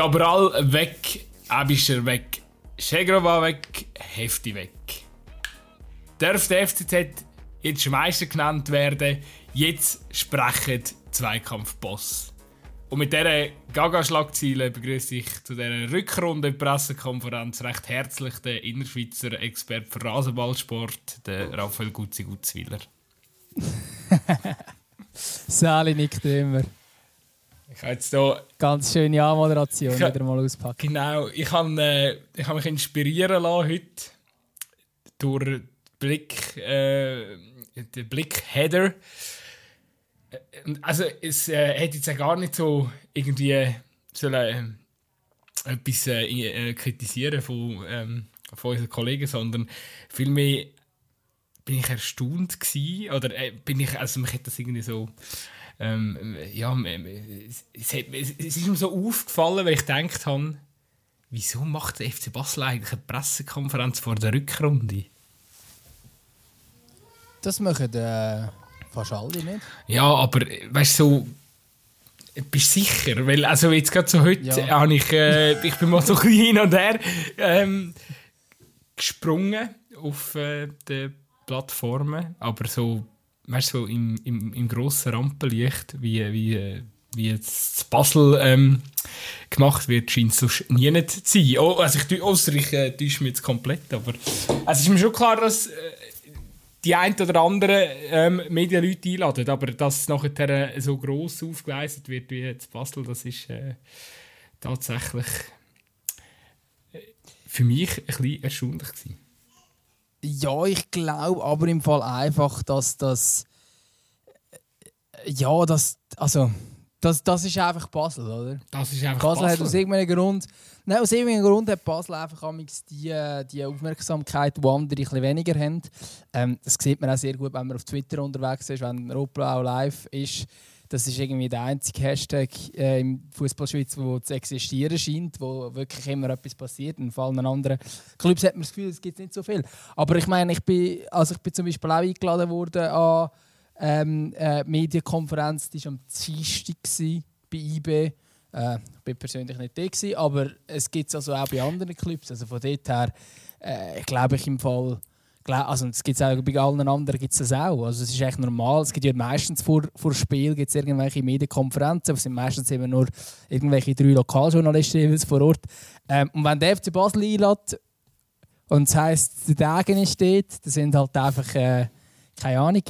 Cabral weg, Abischer weg, Schegrova weg, Hefti weg. Darf der FCZ jetzt Meister genannt werden? Jetzt sprechen Zweikampfboss. Und mit dieser Gaga-Schlagziele begrüße ich zu dieser Rückrunde-Pressekonferenz recht herzlich den Innerschweizer Expert für Rasenballsport, den Raphael Gutzi-Gutzwiller. Sali nickt immer. Ich habe jetzt hier... Ganz schöne Anmoderation ich, wieder mal auspacken. Genau, ich habe, äh, ich habe mich inspirieren lassen heute durch Blick, äh, den Blick Header. Äh, also es äh, hätte jetzt gar nicht so irgendwie sollen, äh, etwas äh, äh, kritisieren von, ähm, von unseren Kollegen, sondern vielmehr bin ich erstaunt gewesen, oder äh, bin ich, also mich hat das irgendwie so ähm, ja, es, es, es, ist mir so aufgefallen, weil ich gedacht habe, wieso macht der FC Basel eigentlich eine Pressekonferenz vor der Rückrunde? Das machen äh, fast alle nicht. Ja, aber weißt du, so, bist du sicher? Weil, also jetzt gerade so heute ja. habe ich, äh, ich bin mal so ein hin und her ähm, gesprungen auf äh, die Plattformen, aber so weißt du, im, im, im grossen Rampenlicht, wie, wie, wie jetzt Basel ähm, gemacht wird, scheint es sonst nie nicht zu sein. Oh, also ich, ausser ich äh, täusche mich jetzt komplett, aber es ist mir schon klar, dass äh, die ein oder anderen ähm, Medienleute einladen, aber dass es nachher äh, so gross aufgeleistet wird wie jetzt Basel, das ist äh, tatsächlich äh, für mich ein bisschen erstaunlich gewesen. Ja, ich glaube aber im Fall einfach, dass das. Äh, ja, das. Also. Das, das ist einfach Basel, oder? Das ist einfach Basel. Basel hat aus irgendeinem Grund. Nein, aus irgendeinem Grund hat Basel einfach die, die Aufmerksamkeit, die andere etwas weniger haben. Ähm, das sieht man auch sehr gut, wenn man auf Twitter unterwegs ist, wenn auch live ist. Das ist irgendwie der einzige Hashtag äh, im Fußballschweiz, der zu existieren scheint, wo wirklich immer etwas passiert. In allen anderen Clubs hat man das Gefühl, es gibt nicht so viel. Aber ich meine, ich bin, also ich bin zum Beispiel auch eingeladen worden an ähm, äh, Medienkonferenz, die war am Dienstag bei IB. Äh, ich war persönlich nicht da, gewesen, aber es gibt es also auch bei anderen Clubs. Also von dort her äh, glaube ich im Fall also es gibt auch bei allen anderen gibt es das auch. Also es ist echt normal. Es gibt ja meistens vor, vor Spiel gibt's irgendwelche Medienkonferenzen, es sind meistens immer nur irgendwelche drei Lokaljournalisten vor Ort. Ähm, und wenn der FC Basel einlädt und es heisst, der Degen steht, dann sind halt einfach, äh, keine Ahnung,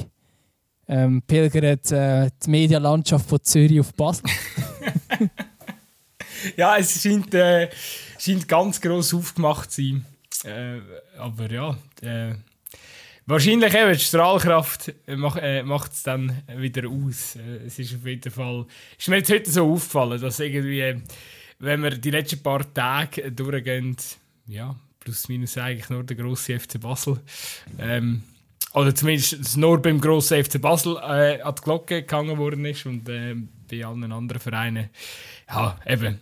ähm, pilgert äh, die Medienlandschaft von Zürich auf Basel. ja, es scheint, äh, scheint ganz gross aufgemacht zu sein. Äh, aber ja, äh, wahrscheinlich eben die Strahlkraft mach, äh, macht es dann wieder aus. Äh, es ist auf jeden Fall, ist mir jetzt heute so aufgefallen, dass irgendwie, wenn wir die letzten paar Tage durchgehen, ja, plus minus eigentlich nur der grosse FC Basel, ähm, oder zumindest nur beim grossen FC Basel äh, an die Glocke gegangen worden ist und äh, bei allen anderen Vereinen, ja, eben,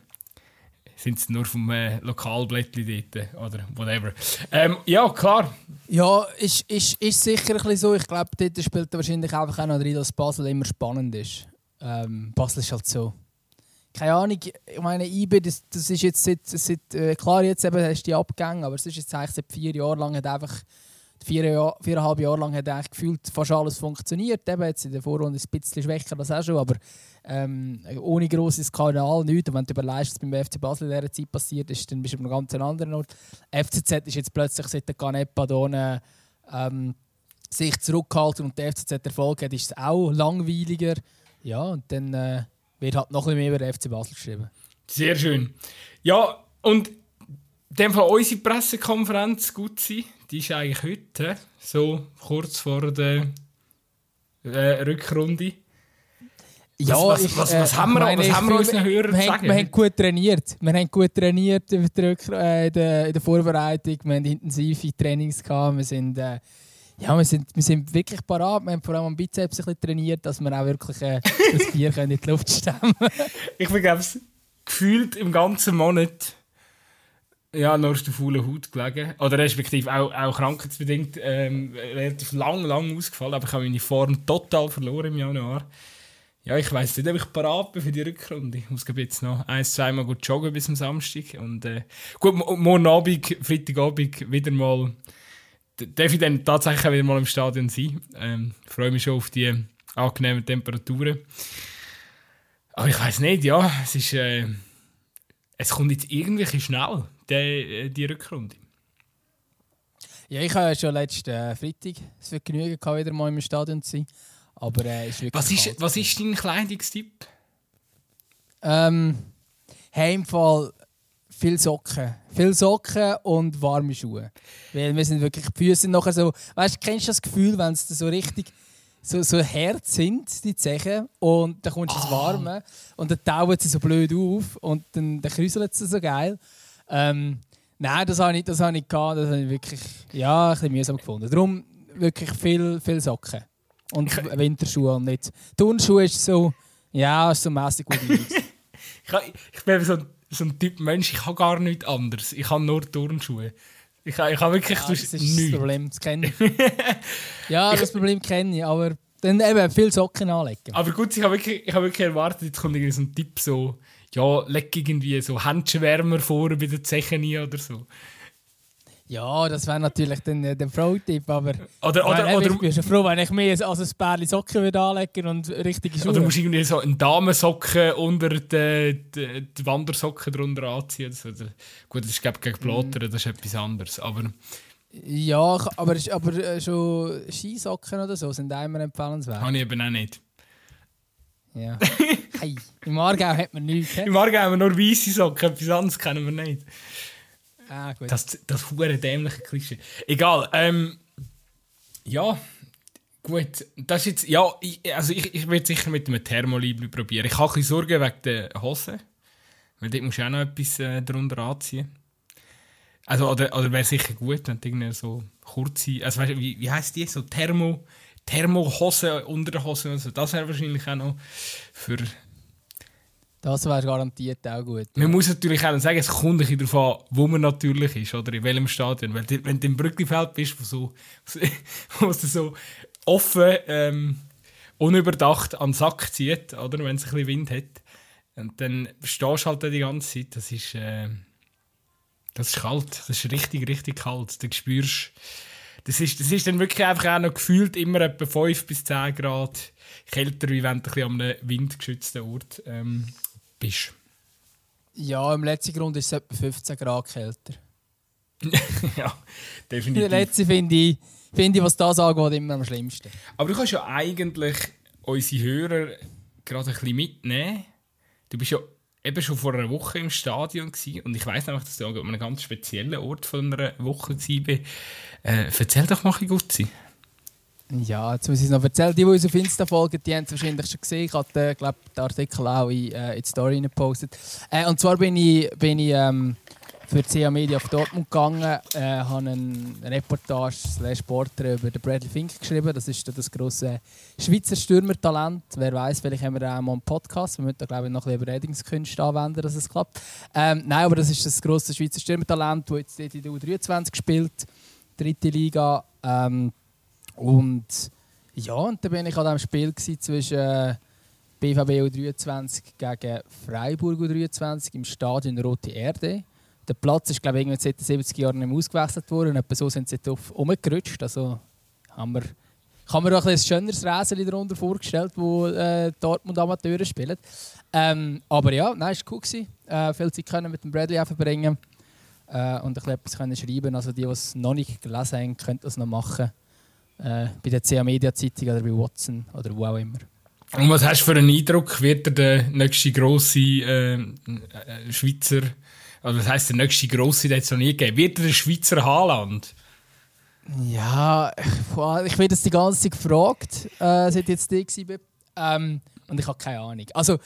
sind es nur vom äh, Lokalblättchen dort oder whatever. Ähm, ja, klar. Ja, ist, ist, ist sicher ein bisschen so. Ich glaube, dort spielt wahrscheinlich einfach auch noch drin, dass Basel immer spannend ist. Ähm, Basel ist halt so. Keine Ahnung, ich meine, IB, das, das ist jetzt seit, seit äh, klar, jetzt eben hast du die Abgänge, aber es ist jetzt eigentlich seit vier Jahren lang einfach vier Jahr, viereinhalb Jahre lang hat eigentlich gefühlt fast alles funktioniert. Eben jetzt in der Vorrunde ein bisschen schwächer, das auch schon, aber ähm, ohne grosses Kanal nichts. Und wenn du überlegst, was beim FC Basel in dieser Zeit passiert ist, dann bist du an einem ganz anderen Ort. FCZ ist jetzt plötzlich seit der Canepa hier, ähm, sich zurückgehalten und der FCZ Erfolg hat, ist es auch langweiliger. Ja, und dann äh, wird halt noch ein bisschen mehr über den FC Basel geschrieben. Sehr schön. Ja, und dem Fall unsere Pressekonferenz gut sein, die ist eigentlich heute, so kurz vor der äh, Rückrunde. Ja, was, ich, was, was, äh, haben wir, meine, was haben wir unseren Hörern zu sagen? Wir haben gut trainiert. Wir haben gut trainiert in der, in der, in der Vorbereitung. Wir haben intensive Trainings gehabt. Wir sind, äh, ja, wir sind, wir sind wirklich parat. Wir haben vor allem am Bizeps ein bisschen trainiert, dass wir auch wirklich äh, das Bier in die Luft stemmen Ich bin, glaube gefühlt im ganzen Monat ja, nur auf der faulen Haut gelegen. Oder respektive auch, auch krankheitsbedingt ähm, relativ lang, lang ausgefallen. Aber ich habe meine Form total verloren im Januar. ja, ich weiß nicht, ob ich parat bin für die Rückrunde. Ich muss jetzt noch ein, zwei Mal gut joggen bis zum Samstag. Und äh, gut, morgen Abend, Freitagabend wieder mal. Darf ich dann tatsächlich wieder mal im Stadion sein. Ähm, freue mich schon auf die angenehmen Temperaturen. Aber ich weiß nicht, ja, es ist. Äh, es kommt jetzt irgendwie schnell, die, äh, die Rückrunde. Ja, ich habe ja schon letzten äh, Freitag das Vergnügen gehabt, wieder mal im Stadion zu sein. Aber äh, ist wirklich was ist, was ist dein Kleidungstipp? Ähm, Heimfall viel Socken. Viel Socken und warme Schuhe. Weil wir sind wirklich, die Füße nachher so, weißt du, kennst du das Gefühl, wenn es so richtig so, so hart sind, die Zechen, und dann kommst du ins ah. Warme und dann tauen sie so blöd auf und dann, dann kräuseln sie so geil. Ähm, nein, das habe ich, das habe ich gehabt, das habe ich wirklich ja, ein bisschen mühsam gefunden. Darum wirklich viel, viel Socken. Und ich, Winterschuhe und nicht. Turnschuhe ist so, ja, ist so mäßig gut ich, ich bin so, so ein Typ Mensch, ich habe gar nichts anderes. Ich habe nur Turnschuhe. Ich, ich habe wirklich ja, das ist nichts. das Problem, das kenne ich. ja, das Problem kenne ich, aber dann eben viel Socken anlegen. Aber gut, ich habe wirklich, ich wirklich erwartet, jetzt kommt irgendwie so ein Tipp so, ja, leg irgendwie so Händchenwärmer vor bei den Zechen oder so. Ja, das wäre natürlich dann äh, der Frau-Tipp, aber oder, oder, meine, oder, ich bin schon froh, wenn ich mir als ein Pärchen Socken würde anlegen und richtige Schuhe. Oder musst du irgendwie so einen Damensocken unter die, die, die Wandersocken drunter anziehen. Also, gut, das ist glaube gegen Blotter, mm. das ist etwas anderes, aber... Ja, aber, aber äh, schon Skisocken oder so sind immer empfehlenswert. Habe ich eben auch nicht. Ja. hey, Im Aargau hat man nichts. Im Aargau haben wir nur weiße Socken, etwas anderes kennen wir nicht. Ah, gut. Das, das hure dämliche Klischee. Egal, ähm, ja, gut. Das ist jetzt, ja, ich, also ich, ich will sicher mit einem Thermolibli probieren. Ich habe ein Sorgen wegen der Hose, weil dort musst du auch noch etwas äh, darunter anziehen. Also, oder, oder wäre sicher gut, wenn du irgendwie so kurze, also weißt, wie, wie heisst die, so Thermo, Thermohose unter der Hose, also das wäre wahrscheinlich auch noch für das wäre garantiert auch gut. Man ja. muss natürlich auch sagen, es kommt ein bisschen darauf an, wo man natürlich ist oder in welchem Stadion. Weil, wenn du im Brücklifeld bist, wo, so, wo es so offen, ähm, unüberdacht an den Sack zieht, oder wenn es ein bisschen Wind hat, und dann stehst du halt die ganze Zeit. Das ist, äh, das ist kalt. Das ist richtig, richtig kalt. Du spürst, das ist, das ist dann wirklich einfach auch noch gefühlt immer etwa 5 bis 10 Grad kälter, wie wenn du ein an einem windgeschützten Ort ähm, bist. Ja, im letzten Grund ist es etwa 15 Grad kälter. ja, definitiv. Der letzte finde ich, find ich, was das angeht, immer am schlimmsten. Aber du kannst ja eigentlich unsere Hörer gerade ein bisschen mitnehmen. Du bist ja eben schon vor einer Woche im Stadion gewesen, und ich weiß nämlich, dass du an einem ganz speziellen Ort von einer Woche warst. Äh, erzähl doch mal ein bisschen, ja, jetzt muss ich es noch erzählen. Die, die uns auf Insta folgen, die haben es wahrscheinlich schon gesehen. Ich habe glaub, den Artikel auch in, äh, in die Story gepostet. Äh, und zwar bin ich, bin ich ähm, für CA Media auf Dortmund gegangen, äh, habe eine Reportage Portrait über den Bradley Fink geschrieben. Das ist das grosse Schweizer Stürmertalent. Wer weiß, vielleicht haben wir auch mal einen Podcast. Wir müssen da glaube ich noch ein bisschen Überredungskünste anwenden, dass es klappt. Ähm, nein, aber das ist das grosse Schweizer Stürmertalent, das jetzt in der U23 spielt, dritte Liga. Ähm, und ja, und dann bin ich an diesem Spiel zwischen äh, BVB U23 gegen Freiburg U23 im Stadion Rote Erde. Der Platz ist, glaube ich, seit den 70 Jahren nicht mehr ausgewechselt worden. Etwa so sind sie drauf umgerutscht. Also haben wir, kann man auch ein, schöneres Räseli darunter vorgestellt, wo äh, Dortmund Amateure spielen. Ähm, aber ja, nein, es war cool. Äh, viel Zeit können mit dem Bradley verbringen äh, und ein bisschen etwas schreiben. Also die, die es noch nicht gelesen haben, können das noch machen äh, bei der CA Media Zeitung oder bei Watson oder wo auch immer. Und was hast du für einen Eindruck? Wird er der nächste grosse äh, äh, Schweizer, also was heisst der nächste grosse, der es noch nie gegeben Wird er der Schweizer Haaland? Ja, ich werde das die ganze Zeit gefragt, äh, seit jetzt da war. Ähm, und ich habe keine Ahnung. Also,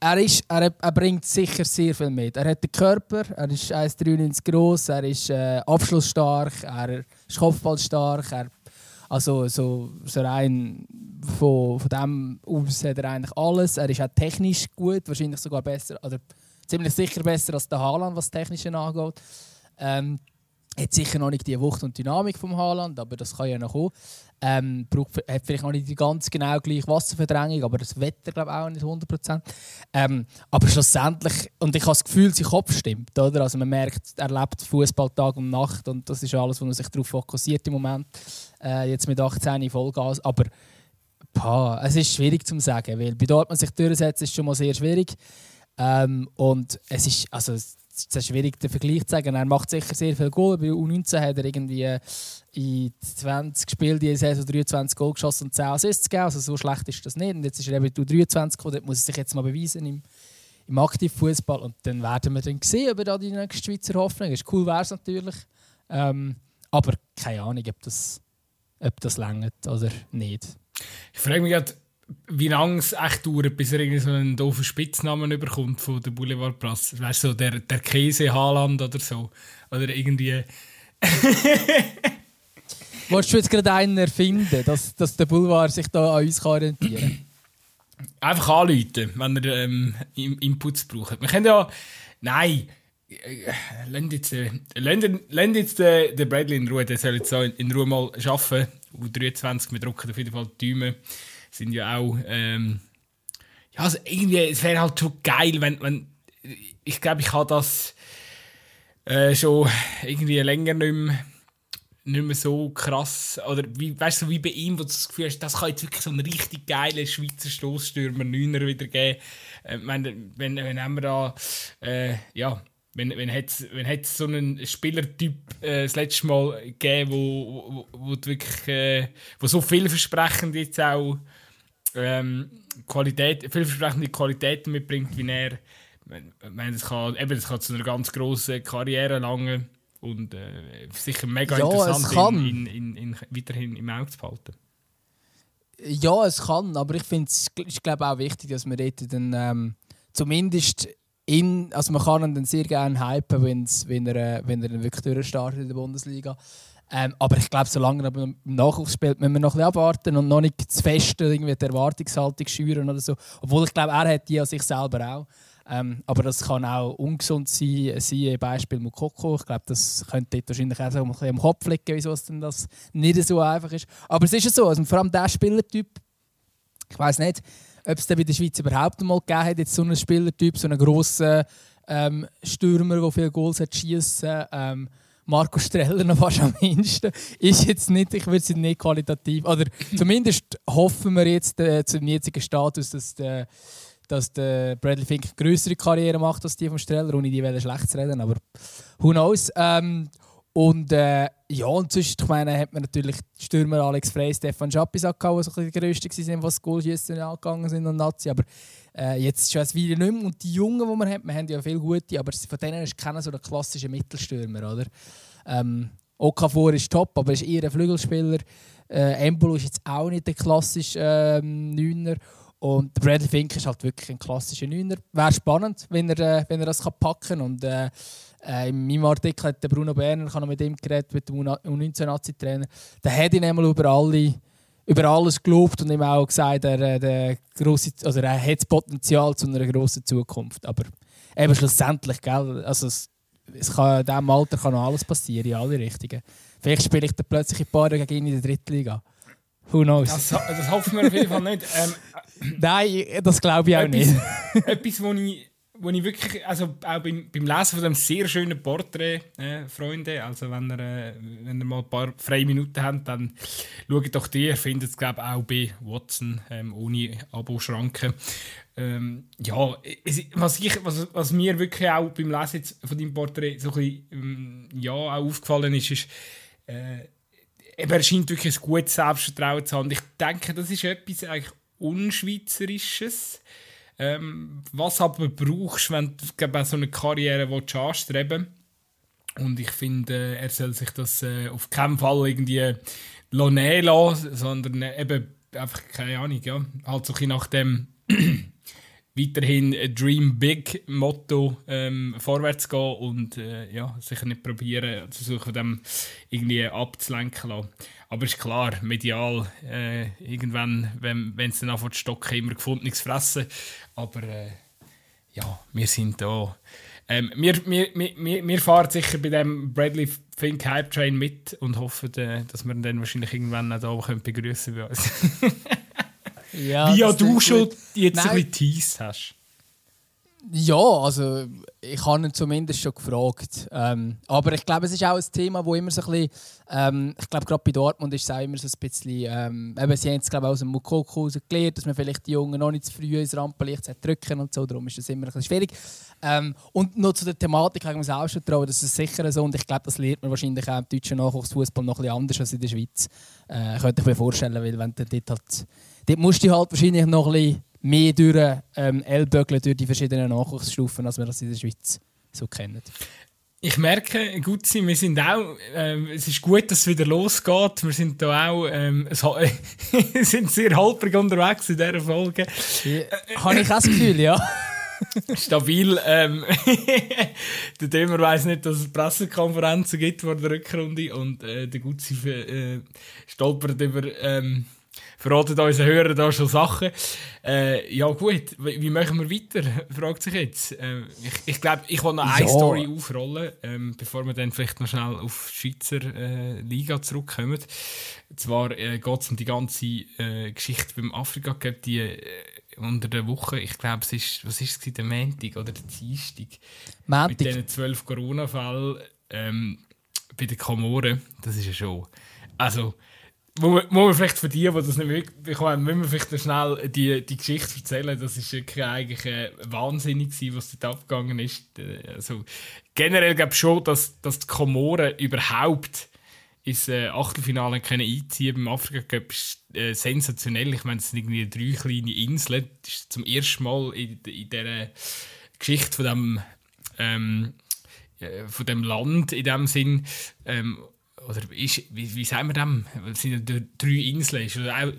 er, ist, er, er, bringt sicher sehr viel mit. Er hat den Körper, er ist 1,93 groß, er ist äh, abschlussstark, er ist kopfballstark, er also so, so rein von, von dem aus hat er eigentlich alles. Er ist auch technisch gut, wahrscheinlich sogar besser, oder ziemlich sicher besser als der Haaland, was Technische angeht. Ähm, hat sicher noch nicht die Wucht und Dynamik vom Haaland, aber das kann ja noch kommen. Ähm, braucht, hat vielleicht noch nicht die ganz genau gleiche Wasserverdrängung, aber das Wetter glaube ich auch nicht 100%. Ähm, aber schlussendlich, und ich habe das Gefühl, sein Kopf stimmt. Oder? Also man merkt, er lebt Fußball Tag und Nacht und das ist alles, wo man sich darauf fokussiert im Moment. Äh, jetzt mit 18 Vollgas. Aber boah, es ist schwierig zu sagen, weil bei dort man sich durchsetzt, ist schon mal sehr schwierig. Ähm, und es ist, also, es ist schwierig, den Vergleich zu sagen. Er macht sicher sehr viel Goal. Bei U19 hat er irgendwie in 20 Spielen die Saison 23 Goal geschossen und 10 Assists gegeben. Also so schlecht ist das nicht. Und jetzt ist er eben U23 gekommen. Dort muss er sich jetzt mal beweisen im, im Aktivfußball. Und dann werden wir dann sehen, ob er da die nächste Schweizer Hoffnung ist. Cool wäre es natürlich. Ähm, aber keine Ahnung, ob das, ob das längert oder nicht. Ich frage mich gerade, wie lange es echt dauert, bis er irgendwie so einen doofen Spitznamen überkommt von der Boulevardpresse. Weißt du, so der, der Käse Haaland oder so. Oder irgendwie. Wolltest du jetzt gerade einen erfinden, dass, dass der Boulevard sich da an uns orientieren kann? Einfach anrufen, wenn er ähm, Inputs braucht. Wir können ja. Nein! Äh, Lass jetzt, äh, jetzt äh, den Bradley in Ruhe, der soll jetzt so in Ruhe mal arbeiten. U23, wir drucken auf jeden Fall die Däume sind ja auch. Ähm, ja, also irgendwie, es wäre halt schon geil, wenn. wenn ich glaube, ich habe das äh, schon irgendwie länger nicht mehr, nicht mehr so krass. Oder wie, weißt du, wie bei ihm, wo du das Gefühl hast, das kann jetzt wirklich so einen richtig geilen Schweizer Stoßstürmer 9er wieder geben. Äh, wenn, wenn, wenn haben wir da. Äh, ja wenn, wenn es wenn so einen Spielertyp äh, das letzte Mal gegeben, wo, wo, wo wirklich äh, wo so vielversprechend jetzt auch ähm, Qualität, vielversprechende Qualitäten mitbringt, wie er. Meine, das, kann, eben, das kann zu einer ganz grossen Karriere langen und äh, sicher mega ja, interessant in, in, in, in, weiterhin im Auge zu behalten. Ja, es kann, aber ich finde es ist glaube auch wichtig, dass man dort dann ähm, zumindest in, also man kann ihn dann sehr gerne hypen, wenn er, wenn er dann wirklich durchstartet in der Bundesliga. Ähm, aber ich glaube, solange er im Nachwuchs spielt, müssen wir noch ein abwarten und noch nicht zu fest irgendwie die Erwartungshaltung schüren oder so. Obwohl ich glaube, er hat die an sich selber auch. Ähm, aber das kann auch ungesund sein, siehe Beispiel Mukoko. Ich glaube, das könnte dort wahrscheinlich auch so ein bisschen am Kopf liegen, wieso es denn das nicht so einfach ist. Aber es ist ja so, also vor allem der Spielertyp, ich weiß nicht, ob es in der Schweiz überhaupt mal gegeben hat, jetzt so einen Spielertyp, so einen grossen ähm, Stürmer, der viele Goals hat schießen. Ähm, Marco Streller noch fast am mindesten. Ist jetzt nicht, ich würde es nicht qualitativ, oder zumindest hoffen wir jetzt äh, zum jetzigen Status, dass der, dass der Bradley Fink eine größere Karriere macht als die von Streller, ohne die schlecht zu reden, aber who knows. Ähm, und äh, ja, und sonst, ich meine, hat man natürlich Stürmer Alex Frey, Stefan Schappisak gehabt, die so die grössten waren, was Goalschießen angegangen sind und Nazi. Aber äh, jetzt schon ein Weile nicht mehr. Und die Jungen, die man hat, wir haben ja viele gute, aber von denen ist keiner so der klassische Mittelstürmer, oder? Ähm, Okafor ist top, aber ist eher ein Flügelspieler. Äh, Embolo ist jetzt auch nicht der klassische ähm, Neuner. Und Bradley Fink ist halt wirklich ein klassischer Neuner. Wäre spannend, wenn er, äh, wenn er das packen kann. Und äh, äh, in meinem Artikel hat der Bruno Berner, ich habe mit ihm geredet, mit dem U19-Nazi-Trainer, der hat ihn einmal über, alle, über alles gelobt und ihm auch gesagt, er, äh, der grosse, also er hat das Potenzial zu einer grossen Zukunft. Aber eben schlussendlich, gell, also es, es kann, in diesem Alter kann noch alles passieren, in alle Richtungen. Vielleicht spiele ich dann plötzlich ein paar gegen ihn in der Drittliga. Who knows? Das, das hoffen wir auf jeden Fall nicht. Ähm, Nein, das glaube ich auch etwas, nicht. etwas, wo ich wo ich wirklich, also auch beim, beim Lesen von dem sehr schönen Porträt, äh, Freunde, also wenn ihr, äh, wenn ihr mal ein paar freie Minuten habt, dann schaut doch die, ihr findet es glaube auch bei Watson, ähm, ohne Abo-Schranken. Ähm, ja, es, was, ich, was, was mir wirklich auch beim Lesen von deinem Porträt so ein bisschen, ähm, ja, auch aufgefallen ist, ist, äh, er scheint wirklich ein gutes Selbstvertrauen zu haben. Ich denke, das ist etwas eigentlich Unschweizerisches. Ähm, was aber brauchst, wenn du so eine Karriere willst, anstreben Und ich finde, äh, er soll sich das äh, auf keinen Fall irgendwie nehmen lassen, sondern äh, eben einfach, keine Ahnung, ja, halt so ein nach dem weiterhin Dream Big Motto ähm, vorwärts gehen und äh, ja, sicher nicht probieren, zu suchen, dem irgendwie abzulenken lassen. Aber ist klar, medial, äh, irgendwann, wenn es dann anfängt zu stocken, immer gefunden, nichts fressen. Aber äh, ja, wir sind da Ähm, wir, wir, wir, wir fahren sicher bei dem Bradley Fink Hype Train mit und hoffen, äh, dass wir ihn dann wahrscheinlich irgendwann auch hier begrüßen bei uns. ja, Wie ja du schon jetzt Nein. ein bisschen teased hast. Ja, also ich habe ihn zumindest schon gefragt. Ähm, aber ich glaube, es ist auch ein Thema, wo immer so ein bisschen, ähm, ich glaube gerade bei Dortmund ist es auch immer so ein bisschen, ähm, eben, sie haben es glaube ich aus dem Mukoko gelernt, dass man vielleicht die Jungen noch nicht zu früh ins Rampenlicht drücken und so, darum ist das immer ein bisschen schwierig. Ähm, und noch zu der Thematik kann ich mir auch schon trauen, das ist sicher so und ich glaube, das lernt man wahrscheinlich auch im deutschen Nachwuchsfußball noch ein bisschen anders als in der Schweiz. Äh, könnte ich mir vorstellen, weil wenn du dort halt, dort musst du halt wahrscheinlich noch ein bisschen mehr durch ähm, Ellbögeln durch die verschiedenen Nachwuchsstufen, als wir das in der Schweiz so kennen. Ich merke, gut sein, wir sind auch, ähm, es ist gut, dass es wieder losgeht. Wir sind da auch, ähm, sind sehr holprig unterwegs in dieser Folge. Ja, Habe ich auch das Gefühl, ja. Stabil. Ähm, der Thema weiss nicht, dass es Pressekonferenzen gibt vor der Rückrunde und äh, der Gutzi äh, stolpert über ähm, verraten unseren Hörern da schon Sachen. Äh, ja gut, wie machen wir weiter, fragt sich jetzt. Äh, ich ich glaube, ich will noch ja. eine Story aufrollen, ähm, bevor wir dann vielleicht noch schnell auf die Schweizer äh, Liga zurückkommen. Und zwar äh, geht es um die ganze äh, Geschichte beim Afrika Cup, die äh, unter der Woche, ich glaube, es ist, was ist es, der Montag oder der Dienstag? Montag. Mit diesen zwölf Corona-Fällen ähm, bei den Komoren, das ist ja schon... Also, wo man, vielleicht für die, die das nicht mitbekommen müssen wir vielleicht schnell die, die Geschichte erzählen. Das ist wirklich eigentlich äh, wahnsinnig was dort abgegangen ist. Äh, also, generell glaube ich schon, dass, dass die Komoren überhaupt ins äh, Achtelfinale können einziehen beim Afrika Cup ist äh, sensationell. Ich meine, es sind irgendwie drei kleine Inseln. Das ist zum ersten Mal in, in dieser Geschichte von dem, ähm, äh, von dem Land in dem Sinn. Ähm, oder ist, wie, wie sagen wir dem? Es sind ja drei Inseln. Ist auch,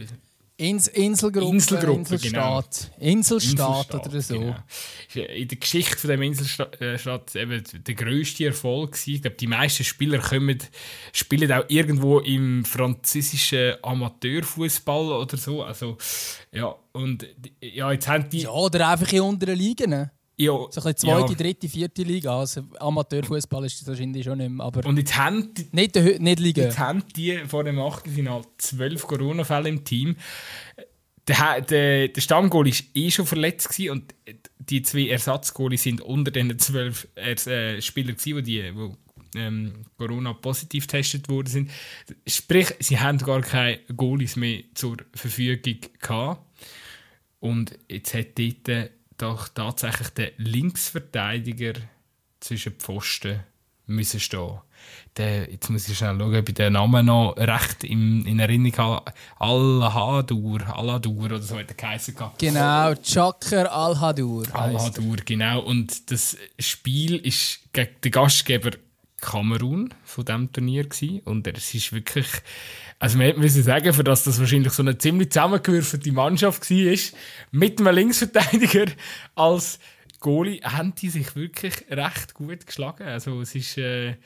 Ins Inselgruppe, Inselgruppe Inselstaat. Genau. Inselstaat, Inselstaat oder so. Genau. In der Geschichte von dem Inselstaat äh, eben der grösste Erfolg gewesen. Ich glaube, die meisten Spieler kommen, spielen auch irgendwo im französischen Amateurfußball oder so. Also, ja, und ja, jetzt haben die... Ja, oder einfach in unteren Ligen. Ja, so ein zweite, ja. dritte, vierte Liga. Also Amateurfußball ist das wahrscheinlich schon nicht mehr. Aber und jetzt haben die, nicht, nicht Liga. Jetzt haben die vor dem Achtelfinale zwölf Corona-Fälle im Team. Der, der, der Stammgoal war eh schon verletzt gewesen und die zwei Ersatzgoalies sind unter den zwölf äh, Spielern gewesen, die, die ähm, Corona positiv getestet worden sind. Sprich, sie haben gar keine Goalies mehr zur Verfügung gehabt. Und jetzt hat dort doch tatsächlich der Linksverteidiger zwischen Pfosten müssen stehen. Der, jetzt muss ich schnell schauen, ob ich den Namen noch recht in, in Erinnerung habe. Al-Hadur, Al-Hadur oder so hat er geheißen. Genau, Chakr Al-Hadur. Al-Hadur, genau. Und das Spiel ist gegen den Gastgeber Kamerun von diesem Turnier gewesen. und es ist wirklich also wir müssen sagen, für das das wahrscheinlich so eine ziemlich zusammengewürfelte Mannschaft war, mit einem Linksverteidiger als Goalie, haben die sich wirklich recht gut geschlagen. Also es ist äh,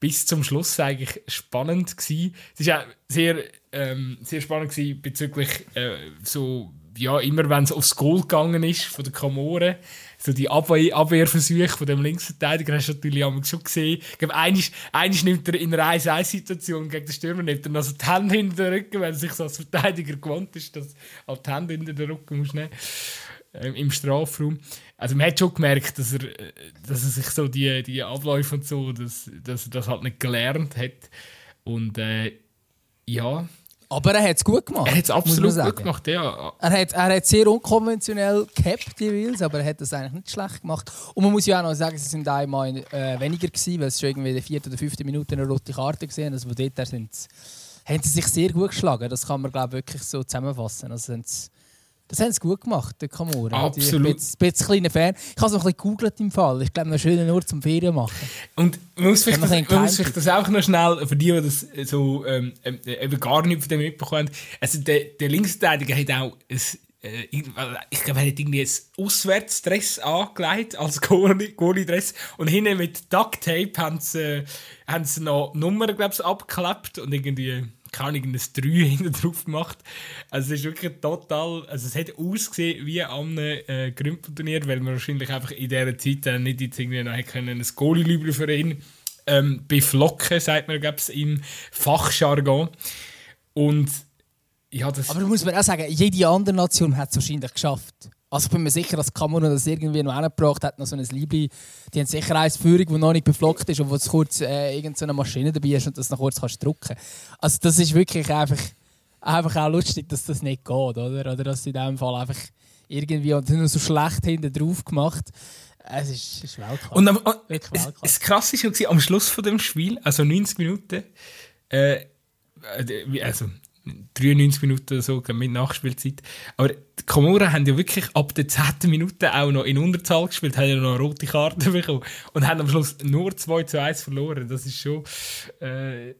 bis zum Schluss eigentlich spannend gewesen. Es ist auch sehr, ähm, sehr spannend gewesen bezüglich äh, so ja, immer wenn es aufs Goal gegangen ist von den Komoren, so die Abwehr Abwehrversuche von dem Linksverteidiger hast du natürlich auch schon gesehen. Ich glaube, eines nimmt er in einer 1-1-Situation gegen den Stürmer, nimmt er also die Hände hinter den Rücken, weil er sich so als Verteidiger gewohnt ist, dass er die Hände hinter den Rücken muss nehmen äh, im Strafraum. Also man hat schon gemerkt, dass er, dass er sich so die, die Abläufe und so, dass, dass er das halt nicht gelernt hat. Und äh, ja, aber er hat es gut gemacht. Er hat es absolut gut gemacht, ja. Er hat, er hat sehr unkonventionell gehabt, die Wills, aber er hat das eigentlich nicht schlecht gemacht. Und man muss ja auch noch sagen, sie sind einmal äh, weniger gewesen, weil es schon irgendwie in der vierten oder fünften Minute eine rote Karte gesehen Also von dort sind haben sie sich sehr gut geschlagen. Das kann man glaube wirklich so zusammenfassen. Also das haben sie gut gemacht, der Kamora. Absolut. Ich bin jetzt ein kleiner Fan. Ich habe es noch ein bisschen gegoogelt im Fall. Ich glaube, einen schönen Ort zum Ferien machen. Und man muss vielleicht, das, man muss vielleicht das auch noch schnell, für die, die das so ähm, ähm eben gar nicht von dem mitbekommen also der, der Linksverteidiger hat auch ein, äh, ich glaube, er hat irgendwie ein Auswärtsdress angelegt, als Goalie-Dress. Und hinten mit Duct Tape haben sie, äh, haben sie noch Nummern, glaube ich, abgeklebt und irgendwie keine Ahnung, ein 3 hinten drauf gemacht. Also es ist wirklich total, also es hat ausgesehen wie einem äh, Grümpelturnier, weil man wahrscheinlich einfach in dieser Zeit äh, nicht jetzt irgendwie noch können, ein Goalie für ihn ähm, beflocken, sagt man, glaube im Fachjargon. Und ja, das... Aber muss man auch sagen, jede andere Nation hat es wahrscheinlich geschafft. Also ich bin mir sicher, dass Kamerun das irgendwie noch hingebracht hat, noch so ein Liebling. Die haben sicher eine Führung, die noch nicht beflockt ist und wo du kurz äh, irgendeine Maschine dabei hast und das noch kurz kannst drücken Also das ist wirklich einfach, einfach auch lustig, dass das nicht geht, oder? Oder dass sie in diesem Fall einfach irgendwie und nur so schlecht hinten drauf gemacht. Es ist, ist Weltklasse. Und am, und, das Krasse war am Schluss von dem Spiel, also 90 Minuten, äh, äh also 93 Minuten so mit Nachspielzeit. Aber die Komoren haben ja wirklich ab der 10. Minute auch noch in Unterzahl gespielt, haben ja noch eine rote Karte bekommen und haben am Schluss nur 2 zu 1 verloren. Das ist schon, äh,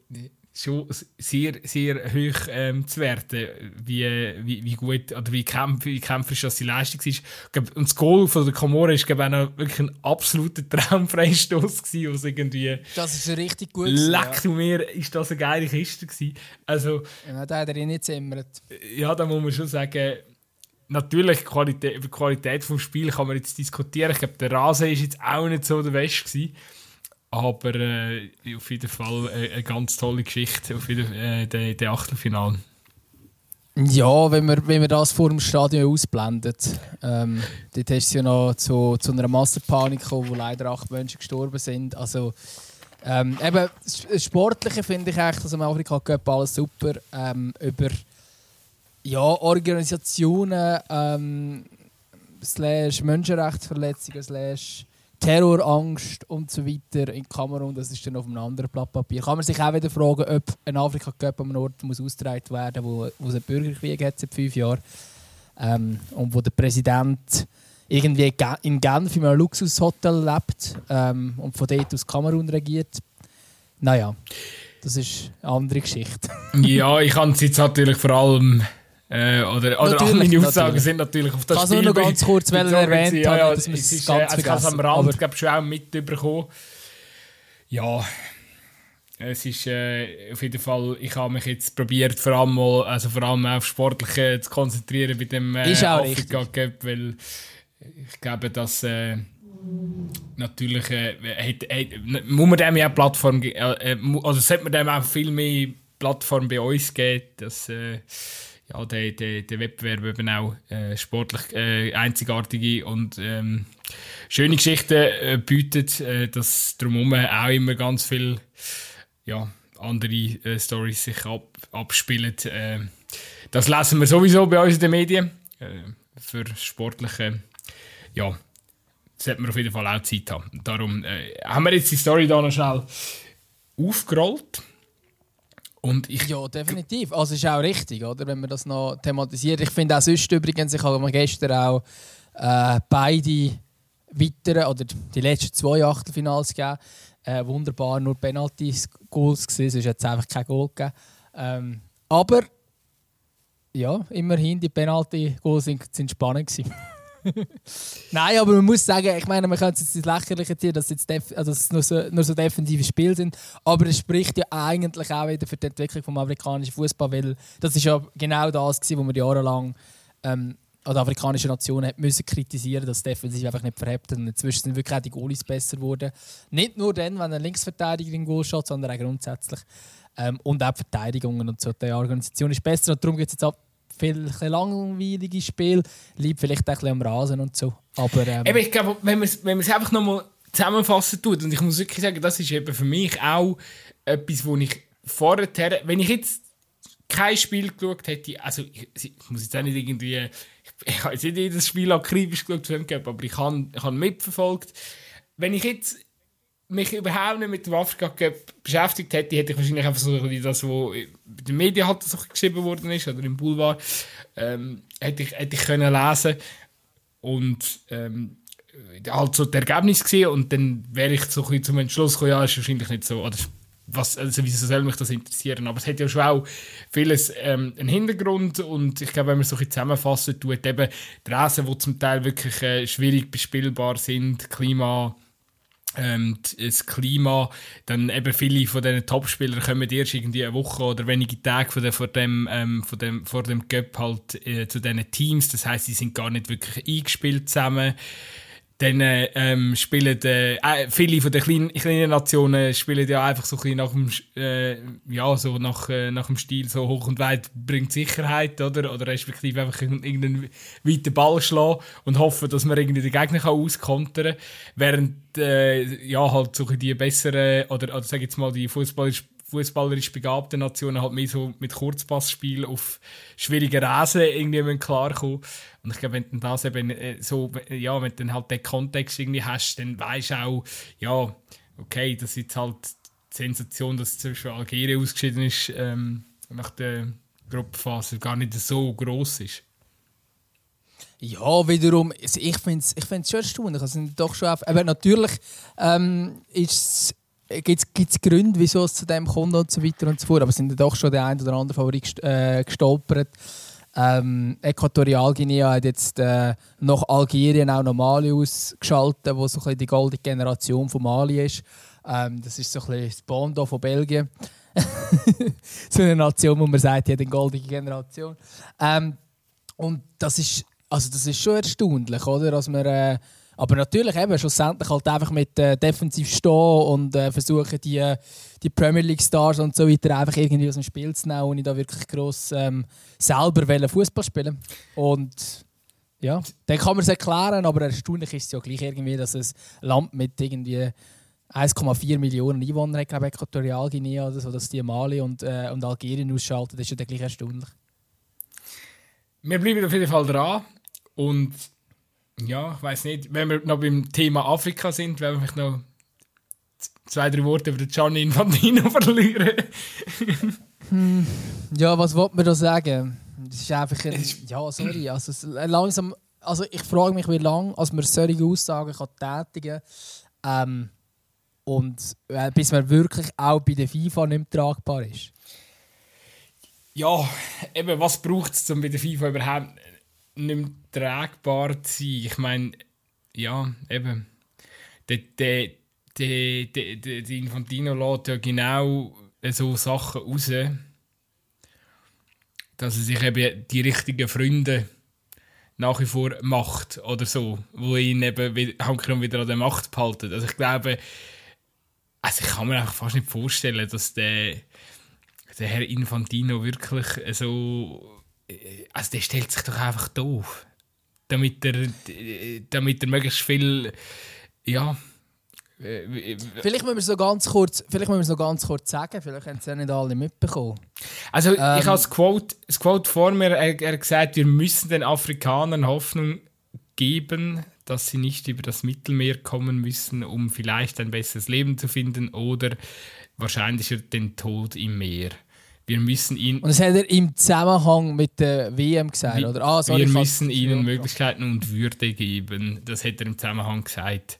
schon sehr, sehr hoch ähm, zu werten, wie, wie, wie gut oder wie, kämpf, wie kämpferisch das die Leistung ist. Und das Goal von der Komoren ist glaube ich, auch wirklich ein absoluter Traumfreistoß gewesen, was irgendwie... Das ist richtig gut Leck ja. mir, ist das eine geile Kiste gewesen. Also... Ja, da hat er ihn nicht zimmert. Ja, da muss man schon sagen... Natürlich, Qualität, über die Qualität des Spiels kann man jetzt diskutieren. Ich glaube, der Rasen ist jetzt auch nicht so der Beste gewesen. Aber äh, auf jeden Fall eine, eine, ganz tolle Geschichte, auf jeden, äh, der, Achtelfinale. Ja, wenn man, wenn man das vor dem Stadion ausblendet. Ähm, dort hast du ja noch zu, zu einer Massenpanik gekommen, wo leider acht Menschen gestorben sind. Also, ähm, eben, das Sportliche finde ich eigentlich, dass im Afrika Cup alles super. Ähm, über ja, Organisationen, ähm, slash Menschenrechtsverletzungen, slash Terrorangst und so weiter in Kamerun, das ist dann auf einem anderen Blatt Papier. Kann man sich auch wieder fragen, ob ein Afrika Cup an einem Ort muss ausgetragen werden wo, wo es einen Bürgerkrieg hat seit fünf Jahren ähm, und wo der Präsident irgendwie in Genf in einem Luxushotel lebt ähm, und von dort aus Kamerun regiert. Naja, das ist eine andere Geschichte. ja, ich kann es jetzt natürlich vor allem äh, oder, oder alle meine Aussagen natürlich. sind natürlich auf das Kannst Spiel... Kannst nur noch ganz kurz erwähnt ja, ja, dass es ist, ganz äh, Ich habe es am Rand glaub, schon auch mitbekommen. Ja, es ist äh, auf jeden Fall, ich habe mich jetzt probiert, vor allem, mal, also vor allem auf Sportliche zu konzentrieren bei dem äh, Afrika Cup, weil ich glaube, dass äh, natürlich äh, hat, hat, muss man dem ja Plattform äh, äh also sollte man dem auch viel mehr Plattform bei uns geben, dass äh, ja, der, der, der Wettbewerb eben auch äh, sportlich äh, einzigartige und ähm, schöne Geschichten äh, bietet, äh, dass drumherum auch immer ganz viel ja, andere äh, Stories sich ab, abspielen. Äh, das lesen wir sowieso bei uns in den Medien. Äh, für sportliche, ja, sollte man auf jeden Fall auch Zeit haben. Darum äh, haben wir jetzt die Story da noch schnell aufgerollt. Und ich ja, definitiv. Also ist auch richtig, oder? wenn man das noch thematisiert. Ich finde auch sonst übrigens, ich habe gestern auch äh, beide weiteren oder die letzten zwei Achtelfinals gegeben. Äh, wunderbar, nur Penalty-Goals gewesen, es hat jetzt einfach kein Goal gegeben. Ähm, aber ja, immerhin, die Penalty-Goals sind, sind spannend gewesen. Nein, aber man muss sagen, ich meine, man es jetzt Lächerliche ziehen, dass, jetzt also, es nur so, nur so defensive Spiele sind, aber es spricht ja eigentlich auch wieder für die Entwicklung des amerikanischen Fußball, weil das ist ja genau das, was wir jahrelang ähm, an der afrikanischen Nation hat müssen kritisieren, dass defensiv einfach nicht verhebt und inzwischen sind wirklich auch die Goalies besser geworden. Nicht nur dann, wenn ein Linksverteidiger in Goal schaut, sondern auch grundsätzlich. Ähm, und auch die Verteidigungen und so. Die Organisation ist besser und darum geht es jetzt ab viel langweiliges Spiel, liegt vielleicht ein bisschen am Rasen und so. Aber, ähm, eben, ich glaube, wenn man es einfach nochmal zusammenfassen tut, und ich muss wirklich sagen, das ist eben für mich auch etwas, wo ich vorher, wenn ich jetzt kein Spiel geschaut hätte, also ich, ich muss jetzt auch nicht irgendwie, ich, ich habe jetzt nicht jedes Spiel akribisch geschaut, aber ich habe, ich habe mitverfolgt. Wenn ich jetzt mich überhaupt nicht mit dem Afrika Cup beschäftigt hätte, hätte ich wahrscheinlich einfach so das, was in den Medien halt so geschrieben worden ist oder im Boulevard, ähm, hätte, ich, hätte ich können lesen und ähm, halt so das Ergebnis gesehen und dann wäre ich so ein zum Entschluss gekommen, ja, ist wahrscheinlich nicht so, oder was, also wieso soll mich das interessieren? Aber es hat ja schon auch vieles ähm, einen Hintergrund und ich glaube, wenn man so ein zusammenfassen tut, eben die Rasen, die zum Teil wirklich äh, schwierig bespielbar sind, Klima, ähm, das Klima, dann eben viele von diesen Topspielern kommen erst irgendwie eine Woche oder wenige Tage von, der, vor dem, ähm, von dem, vor dem Cup halt äh, zu diesen Teams. Das heißt, sie sind gar nicht wirklich eingespielt zusammen. Dann ähm, spielen äh, äh, viele von den kleinen, kleinen Nationen spielen ja einfach so ein nach dem, äh, ja, so nach, äh, nach dem Stil so hoch und weit bringt Sicherheit, oder? Oder respektive einfach irgendeinen weiten Ball schlagen und hoffen, dass man irgendwie den Gegner kann auskontern kann. Während äh, ja, halt so die besseren, oder, oder sag jetzt mal, die fußballerisch fußballerisch begabten Nationen halt mehr so mit Kurzpassspiel auf schwierige Rasen irgendwie klarkommen. Und ich glaube, wenn du das eben äh, so, ja, wenn du dann halt den Kontext irgendwie hast, dann weißt du auch, ja, okay, das ist jetzt halt die Sensation, dass zum Beispiel Algerien ausgeschieden ist ähm, nach der Gruppenphase gar nicht so groß ist. Ja, wiederum, ich finde es ich find's schon erstaunlich. Also doch schon aber natürlich ähm, gibt es Gründe, wieso es zu dem kommt und so weiter und so fort. Aber es sind doch schon der ein oder andere Favorit äh, gestolpert. Ähm, Äquatorialguinea hat jetzt äh, nach Algerien auch noch Mali ausgeschaltet, wo so ein die goldene Generation von Mali ist. Ähm, das ist so ein bisschen das Bondo von Belgien. so eine Nation, wo man sagt, die hat eine goldene Generation. Ähm, und das ist, also das ist schon erstaunlich, oder? Dass man, äh, aber natürlich eben schlussendlich halt einfach mit äh, defensiv stehen und äh, versuchen, die, die Premier League Stars und so weiter einfach irgendwie aus dem Spiel zu nehmen, ohne da wirklich gross ähm, selber Fußball spielen Und ja, dann kann man es erklären, aber erstaunlich ist es ja gleich irgendwie, dass ein Land mit irgendwie 1,4 Millionen Einwohnern hat, glaube ich, Äquatorialguinea oder so, dass die Mali und, äh, und Algerien ausschalten, das ist ja dann gleich erstaunlich. Wir bleiben auf jeden Fall dran und ja, ich weiß nicht, wenn wir noch beim Thema Afrika sind, wenn wir noch zwei, drei Worte über Gianni Infantino verlieren. hm, ja, was wollte man da sagen? Das ist einfach ein, ja, sorry, also langsam, also ich frage mich, wie lange als man solche Aussagen kann tätigen kann ähm, und äh, bis man wirklich auch bei der FIFA nicht mehr tragbar ist. Ja, eben, was braucht es, um bei der FIFA überhaupt nicht mehr tragbar zu sein. Ich meine, ja, eben, der, der, der, der, der Infantino lässt ja genau so Sachen raus, dass er sich eben die richtigen Freunde nach wie vor macht oder so, wo ihn eben wieder an der Macht behalten. Also ich glaube, also ich kann mir einfach fast nicht vorstellen, dass der, der Herr Infantino wirklich so äh, also der stellt sich doch einfach doof. Damit er, damit er möglichst viel, ja, vielleicht müssen wir es noch ganz kurz, vielleicht müssen wir es noch ganz kurz sagen, vielleicht haben es ja nicht alle mitbekommen. Also ähm, ich habe das Quote, das Quote vor mir, er, er gesagt, wir müssen den Afrikanern Hoffnung geben, dass sie nicht über das Mittelmeer kommen müssen, um vielleicht ein besseres Leben zu finden oder wahrscheinlicher den Tod im Meer wir müssen ihn. Und das hat er im Zusammenhang mit der WM gesagt, wir, oder? Ah, sorry, wir müssen ihnen Möglichkeiten und Würde geben. Das hat er im Zusammenhang gesagt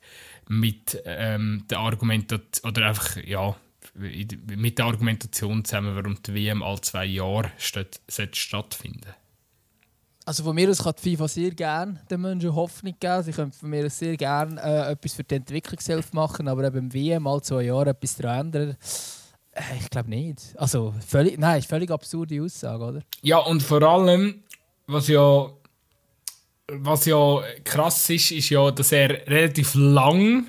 mit ähm, der Argumentation oder einfach ja mit der Argumentation zusammen, warum die WM alle zwei Jahre statt, stattfinden also von mir aus kann die FIFA sehr gerne den Menschen Hoffnung geben. Sie können von mir aus sehr gerne äh, etwas für die Entwicklungshilfe machen, aber eben im WM alle zwei Jahre etwas daran ändern ich glaube nicht. Also, völlig, nein, ist völlig absurde Aussage, oder? Ja, und vor allem, was ja, was ja krass ist, ist ja, dass er relativ lang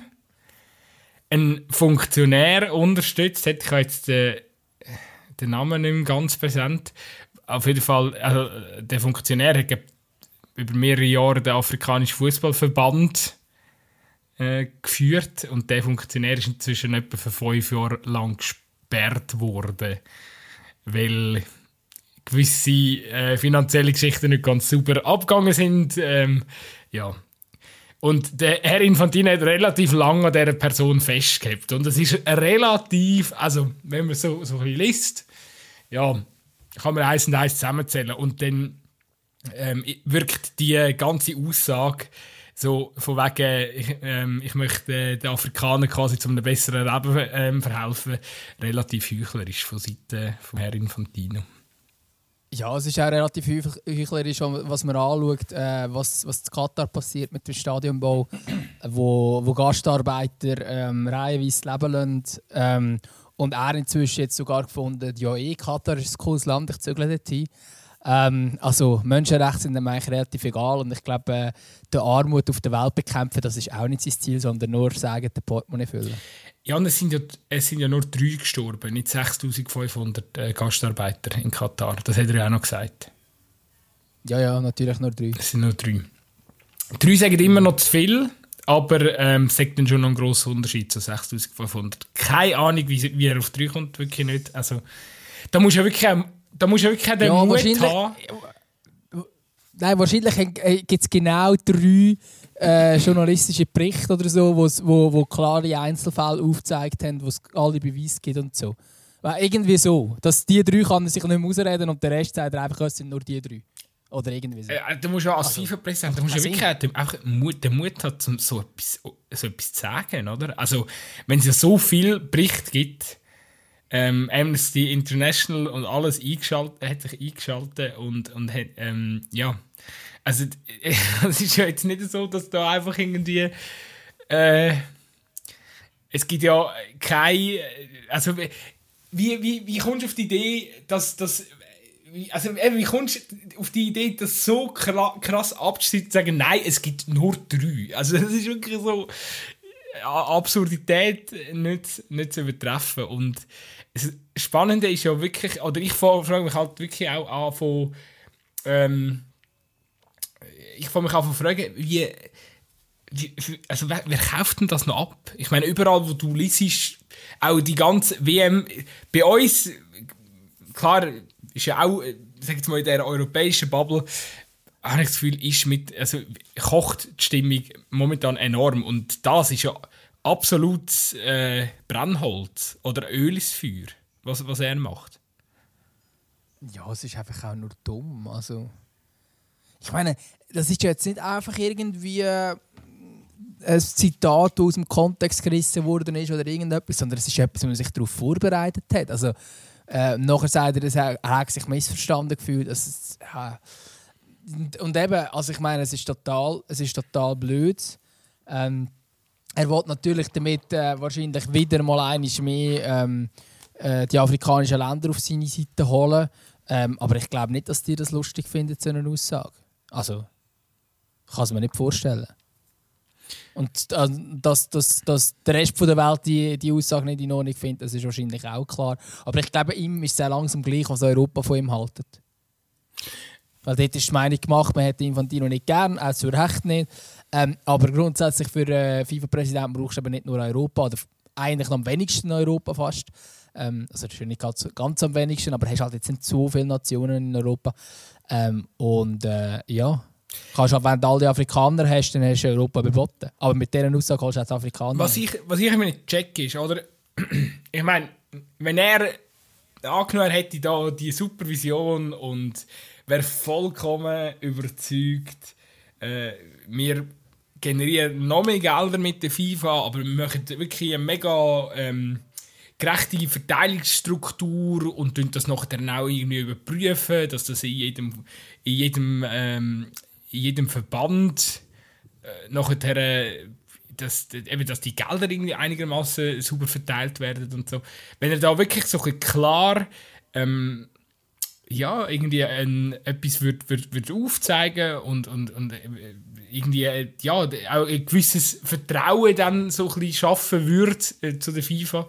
einen Funktionär unterstützt hat. Ich habe jetzt den, den Namen nicht mehr ganz präsent. Auf jeden Fall, also, der Funktionär hat über mehrere Jahre den afrikanischen Fußballverband äh, geführt und der Funktionär ist inzwischen etwa für fünf Jahre lang gespielt gesperrt worden, weil gewisse äh, finanzielle Geschichten nicht ganz super abgegangen sind. Ähm, ja. Und der Herr Infantino hat relativ lange an dieser Person festgehabt. Und es ist relativ, also wenn man so, so ein liest, ja, kann man eins und eins zusammenzählen. Und dann ähm, wirkt die ganze Aussage so von wegen, ich, ähm, ich möchte den Afrikanern quasi zu einem besseren Leben ähm, verhelfen, relativ heuchlerisch von Seiten von Herrn Infantino. Ja, es ist auch relativ heuchlerisch, was man anschaut, äh, was, was in Katar passiert mit dem Stadionbau, wo, wo Gastarbeiter ähm, reihenweise leben lassen. Ähm, und er inzwischen jetzt sogar gefunden, ja, eh, Katar ist ein cooles Land, ich zügle dorthin. Ähm, also Menschenrechte sind ihm eigentlich relativ egal und ich glaube, äh, die Armut auf der Welt bekämpfen, das ist auch nicht sein Ziel, sondern nur sagen, den Portemonnaie füllen. Ja, und es sind ja, es sind ja nur drei gestorben, nicht 6500 äh, Gastarbeiter in Katar. Das hat er ja auch noch gesagt. Ja, ja, natürlich nur drei. Es sind nur drei. Drei sagen immer noch zu viel, aber ähm, es sagt dann schon noch einen grossen Unterschied zu 6500. Keine Ahnung, wie, wie er auf drei kommt, wirklich nicht. Also, da muss ja wirklich da musst du wirklich den ja, Mut haben. Nein, wahrscheinlich gibt es genau drei äh, journalistische Berichte oder so, wo, wo klare Einzelfälle aufgezeigt haben, wo es alle Beweise gibt und so. Weil irgendwie so, dass die drei kann sich nicht mehr ausreden und der Rest sagt einfach, es sind nur die drei. Oder irgendwie so. Äh, du musst ja als also, FIFA-Präsident, du musst ja wirklich einfach Mut, den Mut haben, um so etwas, so etwas zu sagen, oder? Also, wenn es ja so viele Berichte gibt, ähm, Amnesty International und alles eingeschaltet, hat sich eingeschaltet und, und hat, ähm, ja, also es ist ja jetzt nicht so, dass da einfach irgendwie, äh, es gibt ja keine, also wie, wie, wie kommst du auf die Idee, dass, dass also eben, wie kommst du auf die Idee, das so krass abzuschneiden, zu sagen, nein, es gibt nur drei. Also das ist wirklich so Absurdität nicht, nicht zu übertreffen und das Spannende ist ja wirklich, oder ich frage mich halt wirklich auch an von, ähm, ich frage mich auch von fragen, wie, wie, also wer, wer, kauft denn das noch ab? Ich meine, überall, wo du liest, auch die ganze WM, bei uns, klar, ist ja auch, sag jetzt mal, in der europäischen Bubble, habe ich das Gefühl, ist mit, also kocht die Stimmung momentan enorm und das ist ja absolut äh, Brennholz oder Öl ins Feuer, was, was er macht. Ja, es ist einfach auch nur dumm. Also, ich meine, das ist jetzt nicht einfach irgendwie äh, ein Zitat aus dem Kontext gerissen worden ist oder irgendetwas, sondern es ist etwas, wo man sich darauf vorbereitet hat. Also, äh, nachher sagt er, er hat sich missverstanden gefühlt. Also, äh, und eben, also ich meine, es ist total, es ist total blöd. Ähm, er will natürlich damit äh, wahrscheinlich wieder mal einiges mehr ähm, äh, die afrikanischen Länder auf seine Seite holen. Ähm, aber ich glaube nicht, dass die das lustig finden, so eine Aussage. Also, kann es mir nicht vorstellen. Und äh, dass, dass, dass der Rest der Welt die, die Aussage nicht in Ordnung findet, das ist wahrscheinlich auch klar. Aber ich glaube, ihm ist es sehr langsam gleich, was Europa von ihm haltet. Weil dort ist die Meinung gemacht, man hätte Infantino nicht gern, auch zu Recht nicht. Ähm, aber grundsätzlich für äh, FIFA-Präsidenten brauchst du aber nicht nur Europa, oder eigentlich am wenigsten Europa fast. Ähm, also das ist nicht ganz, ganz am wenigsten, aber hast halt jetzt nicht so viele Nationen in Europa. Ähm, und äh, ja, kannst halt, wenn du alle Afrikaner hast, dann hast du Europa beboten. Aber mit dieser Aussage kannst du als Afrikaner. Was ich, was ich immer nicht check ist, oder? ich meine, wenn er angenommen hätte da die Supervision und wäre vollkommen überzeugt, äh, wir generieren noch mehr Gelder mit der FIFA, aber wir machen wirklich eine mega ähm, gerechte Verteilungsstruktur und tun das nachher auch irgendwie überprüfen, dass das in jedem, in jedem, ähm, in jedem Verband äh, nachher äh, dass, eben, dass die Gelder irgendwie einigermaßen super verteilt werden und so. Wenn er da wirklich so klar ähm, ja, irgendwie ein, etwas wird, wird, wird aufzeigen und, und, und äh, irgendwie äh, ja, auch ein gewisses Vertrauen dann so ein bisschen schaffen würde äh, zu der FIFA,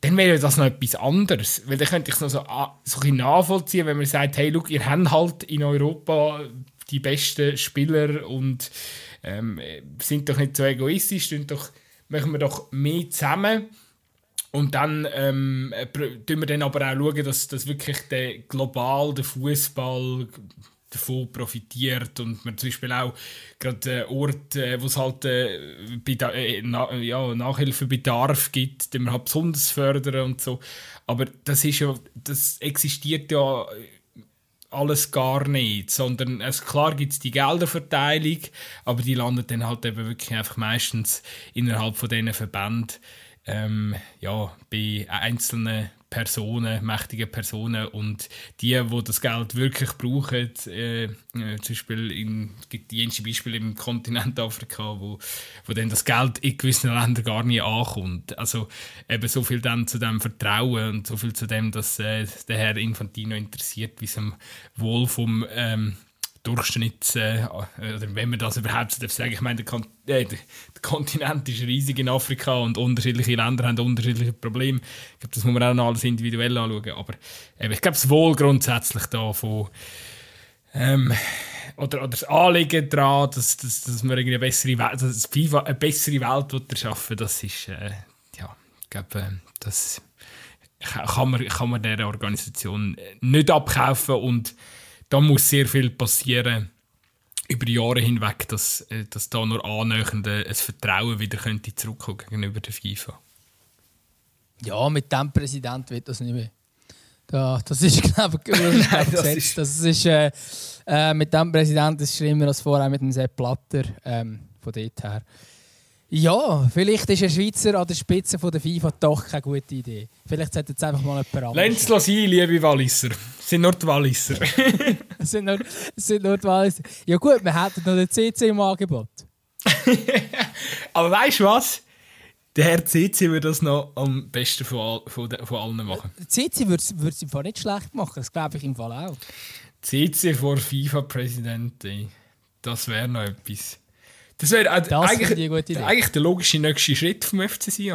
dann wäre das noch etwas anderes. Weil dann könnte ich es noch so, ah, so ein nachvollziehen, wenn man sagt, hey, look, ihr habt halt in Europa die besten Spieler und ähm, sind doch nicht so egoistisch, doch, machen wir doch mehr zusammen. Und dann ähm, tun wir dann aber auch schauen, dass, dass wirklich der global der Fußball davon profitiert und man zum Beispiel auch gerade Orte, äh, wo es halt äh, äh, na, ja, Nachhilfebedarf gibt, den man halt besonders fördern und so. Aber das ist ja, das existiert ja alles gar nicht, sondern es, klar gibt es die Gelderverteilung, aber die landet dann halt eben wirklich einfach meistens innerhalb von diesen Verbänden ähm, ja, bei einzelnen Personen, mächtigen Personen und die, wo das Geld wirklich brauchen, äh, äh, zum Beispiel in, gibt es Beispiele im Kontinent Afrika, wo, wo dann das Geld in gewissen Ländern gar nicht ankommt. Also eben so viel dann zu dem Vertrauen und so viel zu dem, dass äh, der Herr Infantino interessiert, wie es am Wohl vom ähm, Durchschnitts, äh, oder wenn man das überhaupt so sagen ich meine, der, Kon äh, der, Kontinent ist riesig in Afrika und unterschiedliche Länder haben unterschiedliche Probleme. Ich glaube, das muss man auch noch alles individuell anschauen. Aber äh, ich glaube, das Wohl grundsätzlich da von ähm, oder, oder das Anliegen daran, dass, dass, dass man eine bessere Welt, dass FIFA eine bessere Welt erschaffen das ist, äh, ja, ich glaube, äh, das kann man, kann man dieser Organisation nicht abkaufen und da muss sehr viel passieren über Jahre hinweg, dass, äh, dass da nur annähernd ein Vertrauen wieder könnte zurückkommen gegenüber der FIFA. Ja, mit dem Präsident wird das nicht mehr. Da, das ist, glaube ich, Nein, das ist, das ist äh, äh, mit dem Präsident ist schlimmer als vorher mit dem Sepp Blatter. Ähm, von dort her. Ja, vielleicht ist ein Schweizer an der Spitze von der FIFA doch keine gute Idee. Vielleicht sollte jetzt einfach mal jemand anderes. Lenz es sein, liebe Walliser. Es sind nur die Walliser. es, sind nur, es sind nur die Walliser. Ja gut, wir hätten noch den CC im Angebot. Aber weißt du was? Der Herr CC würde das noch am besten von, all, von, de, von allen machen. Der CC würde es im Fall nicht schlecht machen, das glaube ich im Fall auch. CC vor FIFA-Präsident, das wäre noch etwas. Das wäre äh, eigentlich, eigentlich der logische nächste Schritt vom FCC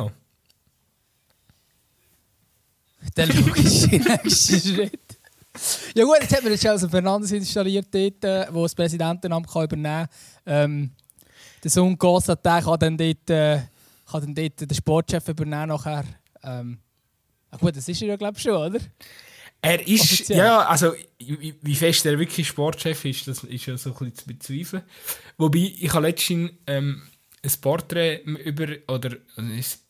Der logische nächste Schritt. Ja gut, jetzt hat man also Fernandes installiert dort, äh, wo das Präsidentenamt kann übernehmen kann. Ähm, der Sohn Gossat kann dann dort, äh, kann dann dort den Sportchef übernehmen nachher. Ähm, gut, das ist er ja glaube ich schon, oder? Er ist, Offiziell. ja, also wie, wie, fest er wirklich Sportchef ist, das ist ja so ein bisschen zu bezweifeln. Wobei, ich habe letztens ähm, ein Porträt über, oder,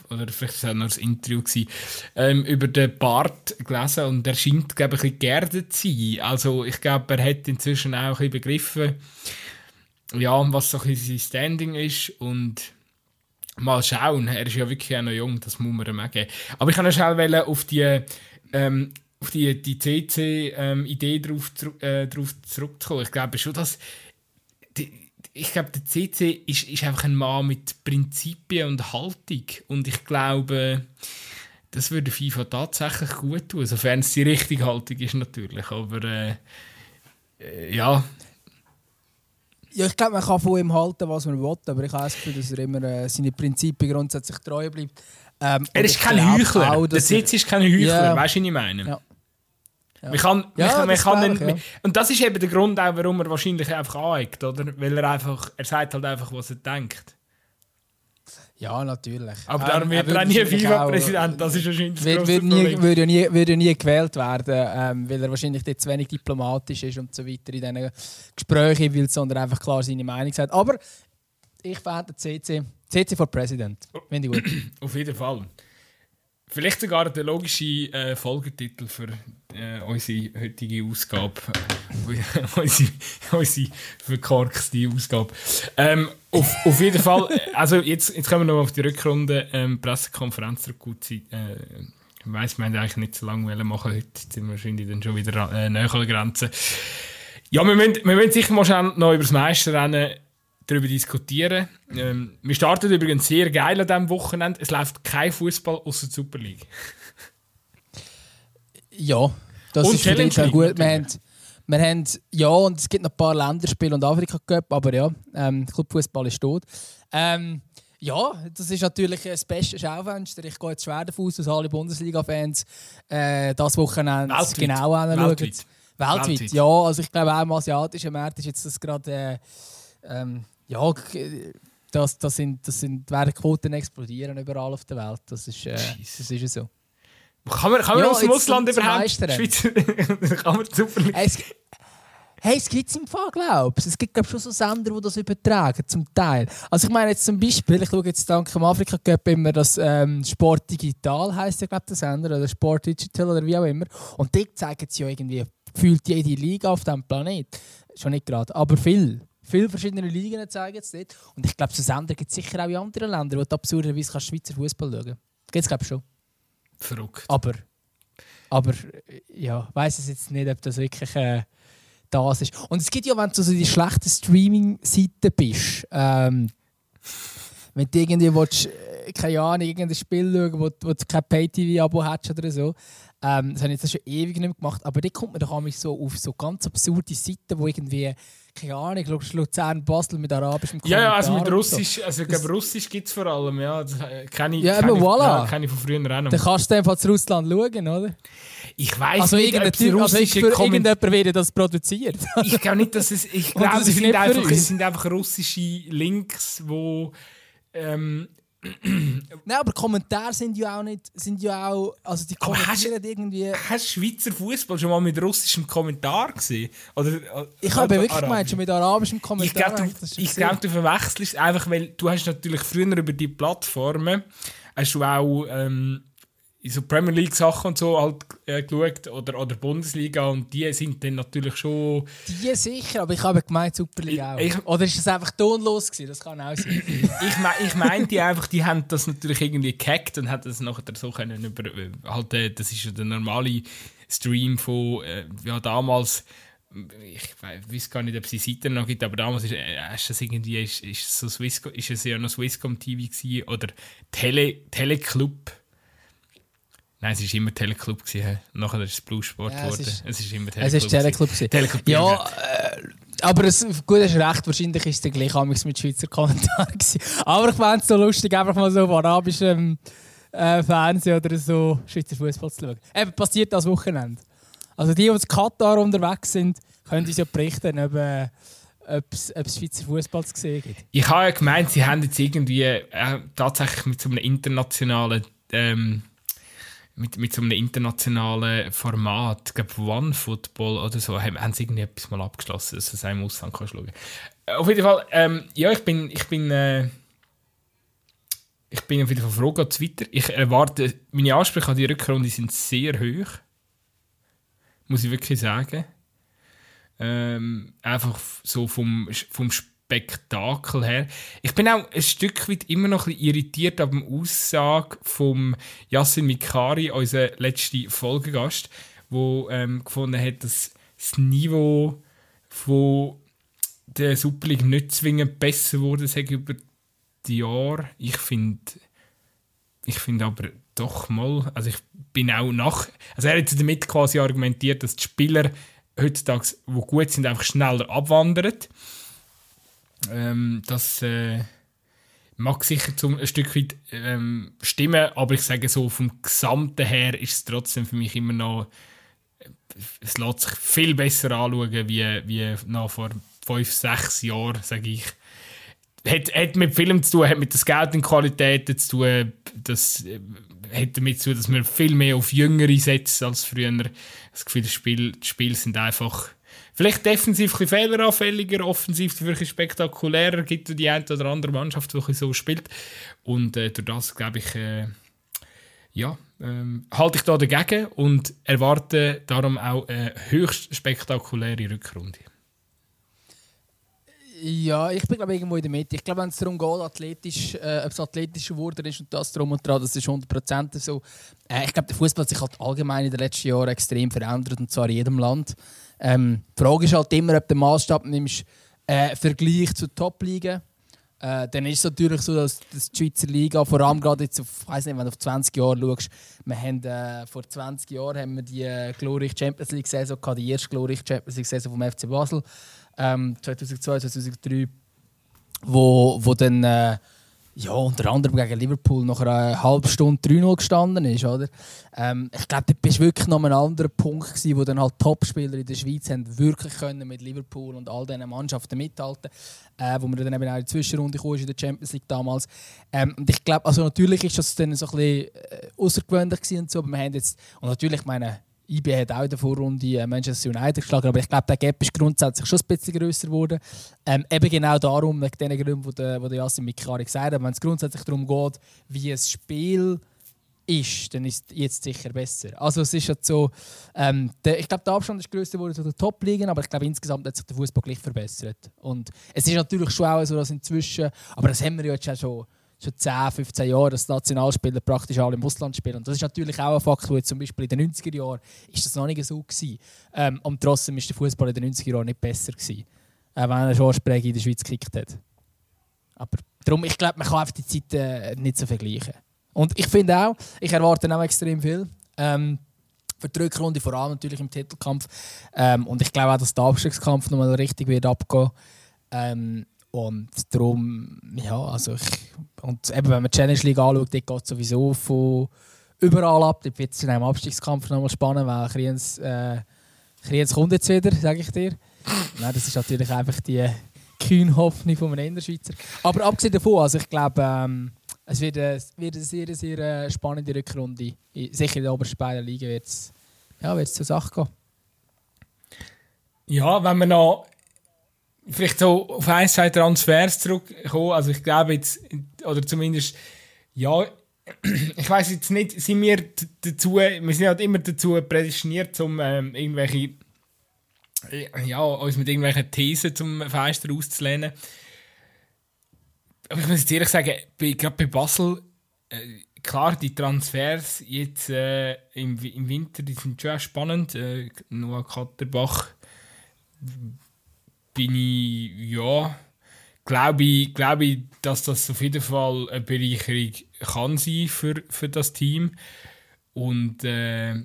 oder vielleicht war es auch noch ein Interview, gewesen, ähm, über den Bart gelesen und er scheint, glaube ich, ein bisschen geerdet zu sein. Also ich glaube, er hat inzwischen auch ein bisschen begriffen, ja, was so ein bisschen sein Standing ist und mal schauen. Er ist ja wirklich auch noch jung, das muss man ihm auch geben. Aber ich kann noch schnell auf die ähm, auf die, die CC-Idee ähm, drauf, äh, drauf zurückzukommen. Ich glaube schon, dass die, ich glaube, der CC ist, ist einfach ein Mann mit Prinzipien und Haltung. Und ich glaube, das würde FIFA tatsächlich gut tun, sofern es die richtige Haltung ist natürlich. Aber äh, äh, ja. Ja, ich glaube, man kann von ihm halten, was man will, aber ich habe das Gefühl, dass er immer äh, seine Prinzipien grundsätzlich treu bleibt. Ähm, er ist kein Heuchler. Auch, der Sitz ist kein Heuchler, ja. weißt du, was ich meine? Ja. Ja. Man kann, ja, man, man kann ihn, ja. Und das ist eben der Grund, auch, warum er wahrscheinlich einfach aneckt, oder? Weil er einfach, er sagt halt einfach, was er denkt. Ja, natürlich. Aber darum ähm, wird er auch nie FIFA-Präsident, das ist wahrscheinlich das wird, wird, nie, würde, nie, würde nie gewählt werden, ähm, weil er wahrscheinlich dort zu wenig diplomatisch ist und so weiter in diesen Gesprächen will, sondern einfach klar seine Meinung sagt. Aber ich fände CC, CC for President, finde ich gut. Auf jeden Fall. Vielleicht sogar der logische äh, Folgetitel für äh, unsere heutige Ausgabe. unsere, unsere verkorkste Ausgabe. Ähm, auf, auf jeden Fall, also jetzt, jetzt kommen wir noch auf die Rückrunde. Ähm, Pressekonferenz der Gutzi. Äh, ich weiss, wir haben eigentlich nicht so lange machen heute. Jetzt sind wir wahrscheinlich dann schon wieder äh, näher an der Grenze. Ja, wir müssen, wir müssen sicher mal schnell noch über das Meisterrennen darüber diskutieren. Ähm, wir starten übrigens sehr geil an diesem Wochenende. Es läuft kein Fußball außer der Super League. Ja, das und ist Challenge League, gut. Wir haben, wir haben, ja, und es gibt noch ein paar Länderspiele und Afrika Cup, aber ja, ähm, Clubfußball ist tot. Ähm, ja, das ist natürlich das beste Schaufenster. Ich gehe jetzt schwer davon aus, dass alle Bundesliga-Fans äh, das Wochenende Weltweit. genau anschauen. Weltweit. Weltweit. Weltweit. ja. Also ich glaube auch im asiatischen Markt ist jetzt das gerade äh, ähm, ja, das, das, sind, das sind, werden Quoten explodieren überall auf der Welt. Das ist, äh, das ist so. Kann man, kann man ja, aus dem Ausland überhaupt Schweizer kann man super es, Hey, es gibt es im Fall, glaube ich. Es gibt glaub, schon so Sender, die das übertragen, zum Teil. Also ich meine jetzt zum Beispiel, ich schaue jetzt dank dem Afrika Cup immer das ähm, Sport Digital, heisst ja glaube der Sender, oder Sport Digital oder wie auch immer. Und die zeigen es ja irgendwie, gefühlt jede Liga auf diesem Planet. Schon nicht gerade, aber viel. Viele verschiedene Ligen zeigen es dort. Und ich glaube, so Sender gibt es sicher auch in anderen Ländern, wo du absurderweise Schweizer Fußball schauen Gibt es, glaube ich, schon. Verrückt. Aber, aber ja, weiß es jetzt nicht, ob das wirklich äh, das ist. Und es gibt ja, wenn du so die schlechten Streaming-Seiten bist, ähm, wenn du irgendwie willst, äh, keine Ahnung, irgendein Spiel schauen, wo, wo du kein Pay-TV-Abo hast oder so, ähm, das habe ich jetzt schon ewig nicht mehr gemacht, aber da kommt man doch so auf so ganz absurde Seiten, wo irgendwie keine Ahnung, Luzern, Basel mit arabischem Kommentar. Ja, ja, also mit Russisch, so. also ich glaube, Russisch gibt es vor allem, ja. Das äh, kenne ich, ja, kenn ich, voilà. ja, kenn ich von früher auch noch. Dann kannst du einfach zu Russland schauen, oder? Ich weiß also nicht, ob es russische also irgendjemand wird das produziert. ich glaube nicht, dass es, ich glaube, es, sind einfach, es sind einfach russische Links, wo ähm, Nein, aber Kommentare sind ja auch nicht, sind ja auch, also die kommentieren hast, irgendwie... Hast du Schweizer Fußball schon mal mit russischem Kommentar gesehen? Oder, äh, ich habe wirklich Arabisch. gemeint, schon mit arabischem Kommentar. Ich glaube, du, glaub, verwechselst einfach, weil du hast natürlich früher über die Plattformen, hast du auch ähm, in so Premier League Sachen und so halt äh, geschaut oder, oder Bundesliga und die sind dann natürlich schon... Die sicher, aber ich habe gemeint Superliga auch. Ich, oder ist das einfach tonlos gewesen? Das kann auch sein. ich me ich meinte einfach, die haben das natürlich irgendwie gehackt und haben das nachher so können über... Äh, halt, äh, das ist ja der normale Stream von... Äh, ja, damals ich weiß gar nicht, ob es die Seite noch gibt, aber damals ist, äh, ist das irgendwie ist, ist so Swisscom, ist es ja noch Swisscom TV gewesen, oder Tele, Teleclub Nein, es war immer Teleclub. Gewesen. Nachher ist es Blue Sport ja, geworden. Es ist immer Teleclub. Es ist Teleclub. Teleclub ja, äh, aber es, gut, hast recht. Wahrscheinlich ist es gleich mit Schweizer Kommentaren. Aber ich fände es so lustig, einfach mal so auf arabischem äh, Fernsehen oder so Schweizer Fußball zu schauen. Eben, passiert das Wochenende. Also die, die in Katar unterwegs sind, können uns ja berichten, ob, äh, ob es Schweizer Fußball zu sehen gibt. Ich habe ja gemeint, sie haben jetzt irgendwie äh, tatsächlich mit so einem internationalen ähm, mit, mit so einem internationalen Format, ich glaube One Football oder so, haben, haben sie irgendwie etwas mal abgeschlossen, dass es im Ausland kannst schauen. Äh, auf jeden Fall, ähm, ja, ich bin, ich bin, äh, ich bin auf jeden Fall froh, geht weiter. Ich erwarte, meine Ansprüche an die Rückrunde sind sehr hoch. Muss ich wirklich sagen. Ähm, einfach so vom, vom Spiel Spektakel her. Ich bin auch ein Stück weit immer noch ein bisschen irritiert ab der Aussage von Yassin Mikari, unser letzter Folgegast, wo ähm, gefunden hat, dass das Niveau von der Super League nicht zwingend besser wurde sage über die Jahre. Ich finde ich finde aber doch mal, also ich bin auch nach, also er hat damit quasi argumentiert, dass die Spieler heutzutage, die gut sind, einfach schneller abwandern ähm, das äh, mag sicher zum, ein Stück weit ähm, stimmen, aber ich sage so, vom Gesamten her ist es trotzdem für mich immer noch, äh, es lässt sich viel besser anschauen, wie, wie noch vor fünf, sechs Jahren, sage ich. Hat, hat mit Film zu tun, hat mit der Scouting-Qualität zu tun, das äh, hat damit zu tun, dass man viel mehr auf Jüngere setzt als früher. Das Gefühl, die Spiele, die Spiele sind einfach Vielleicht defensiv ein fehleranfälliger, offensiv dafür spektakulärer, gibt es die eine oder andere Mannschaft, die so spielt. Und äh, durch das, glaube ich, äh, ja, ähm, halte ich da dagegen und erwarte darum auch eine höchst spektakuläre Rückrunde. Ja, ich bin glaube irgendwo in der Mitte. Ich glaube, wenn es darum geht, athletisch, äh, ob es athletischer geworden ist und das drum und dran, das ist 100% so. Äh, ich glaube, der Fußball hat sich halt allgemein in den letzten Jahren extrem verändert und zwar in jedem Land. Ähm, die Frage ist halt immer, ob du den Maßstab nimmst, äh, Vergleich zu Top-Ligen. Äh, dann ist es natürlich so, dass, die Schweizer Liga, vor allem gerade jetzt auf, ich nicht, wenn du auf 20 Jahre schaust, wir haben, äh, vor 20 Jahren haben wir die äh, glorreiche Champions League-Saison die erste glorreiche Champions League-Saison vom FC Basel, ähm, 2002, 2003, wo, wo dann äh, ja, unter anderem gegen Liverpool nach einer halben Stunde 3-0 gestanden ist. Oder? Ähm, ich glaube, das war wirklich noch ein anderer Punkt, gewesen, wo dann halt Topspieler in der Schweiz haben wirklich können mit Liverpool und all diesen Mannschaften mithalten äh, wo man dann eben auch in die Zwischenrunde kam in der Champions League damals. Ähm, und ich glaube, also natürlich ist das dann so ein bisschen äh, außergewöhnlich und so, aber wir haben jetzt, und natürlich meine IB hat auch in der Vorrunde äh, Manchester United geschlagen, aber ich glaube, der Gap ist grundsätzlich schon ein bisschen grösser geworden. Ähm, eben genau darum, wegen den Gründen, die der, der Yassin Mikari gesagt hat, wenn es grundsätzlich darum geht, wie ein Spiel ist, dann ist es jetzt sicher besser. Also es ist halt so, ähm, der, ich glaube, der Abstand ist grösser geworden zu den Top-Ligen, aber ich glaube, insgesamt hat sich der Fußball gleich verbessert. Und es ist natürlich schon auch so, dass inzwischen, aber das haben wir ja jetzt schon schon 10, 15 Jahren, dass Nationalspieler praktisch alle im Ausland spielen. Und das ist natürlich auch ein Faktor, jetzt zum Beispiel in den 90er Jahren ist das noch nicht so gewesen. Ähm, und trotzdem ist der Fußball in den 90er Jahren nicht besser gewesen, äh, wenn er schon Spräge in der Schweiz gekickt hat. Aber darum, ich glaube, man kann einfach die Zeiten äh, nicht so vergleichen. Und ich finde auch, ich erwarte auch extrem viel. Ähm, für die Rückrunde, vor allem natürlich im Titelkampf. Ähm, und ich glaube auch, dass der Abstiegskampf nochmal richtig wird abgehen. Ähm, und darum, ja, also ich, und eben, wenn man die Challenge League anschaut, geht es sowieso von überall ab. Dort wird es in einem Abstiegskampf nochmal spannend, weil Kriens, äh, kommt jetzt wieder, sage ich dir. Nein, das ist natürlich einfach die kühne Hoffnung von einem Innerschweizer. Aber abgesehen davon, also ich glaube, ähm, es wird, äh, wird eine sehr, sehr äh, spannende Rückrunde. Sicher in der obersten beiden Liga wird es ja, zur Sache gehen. Ja, wenn man noch vielleicht so auf ein, zwei Transfers zurückkommen, also ich glaube jetzt, oder zumindest, ja, ich weiß jetzt nicht, sind wir dazu, wir sind halt immer dazu prädestiniert, um ähm, irgendwelche, ja, uns mit irgendwelchen Thesen zum Fenster auszulehnen. Aber ich muss jetzt ehrlich sagen, gerade bei Basel, äh, klar, die Transfers jetzt äh, im, im Winter, die sind schon spannend. Äh, Noah Katterbach bin ich, ja, glaube ich, glaube ich, dass das auf jeden Fall eine Bereicherung kann sein für, für das Team. Und äh,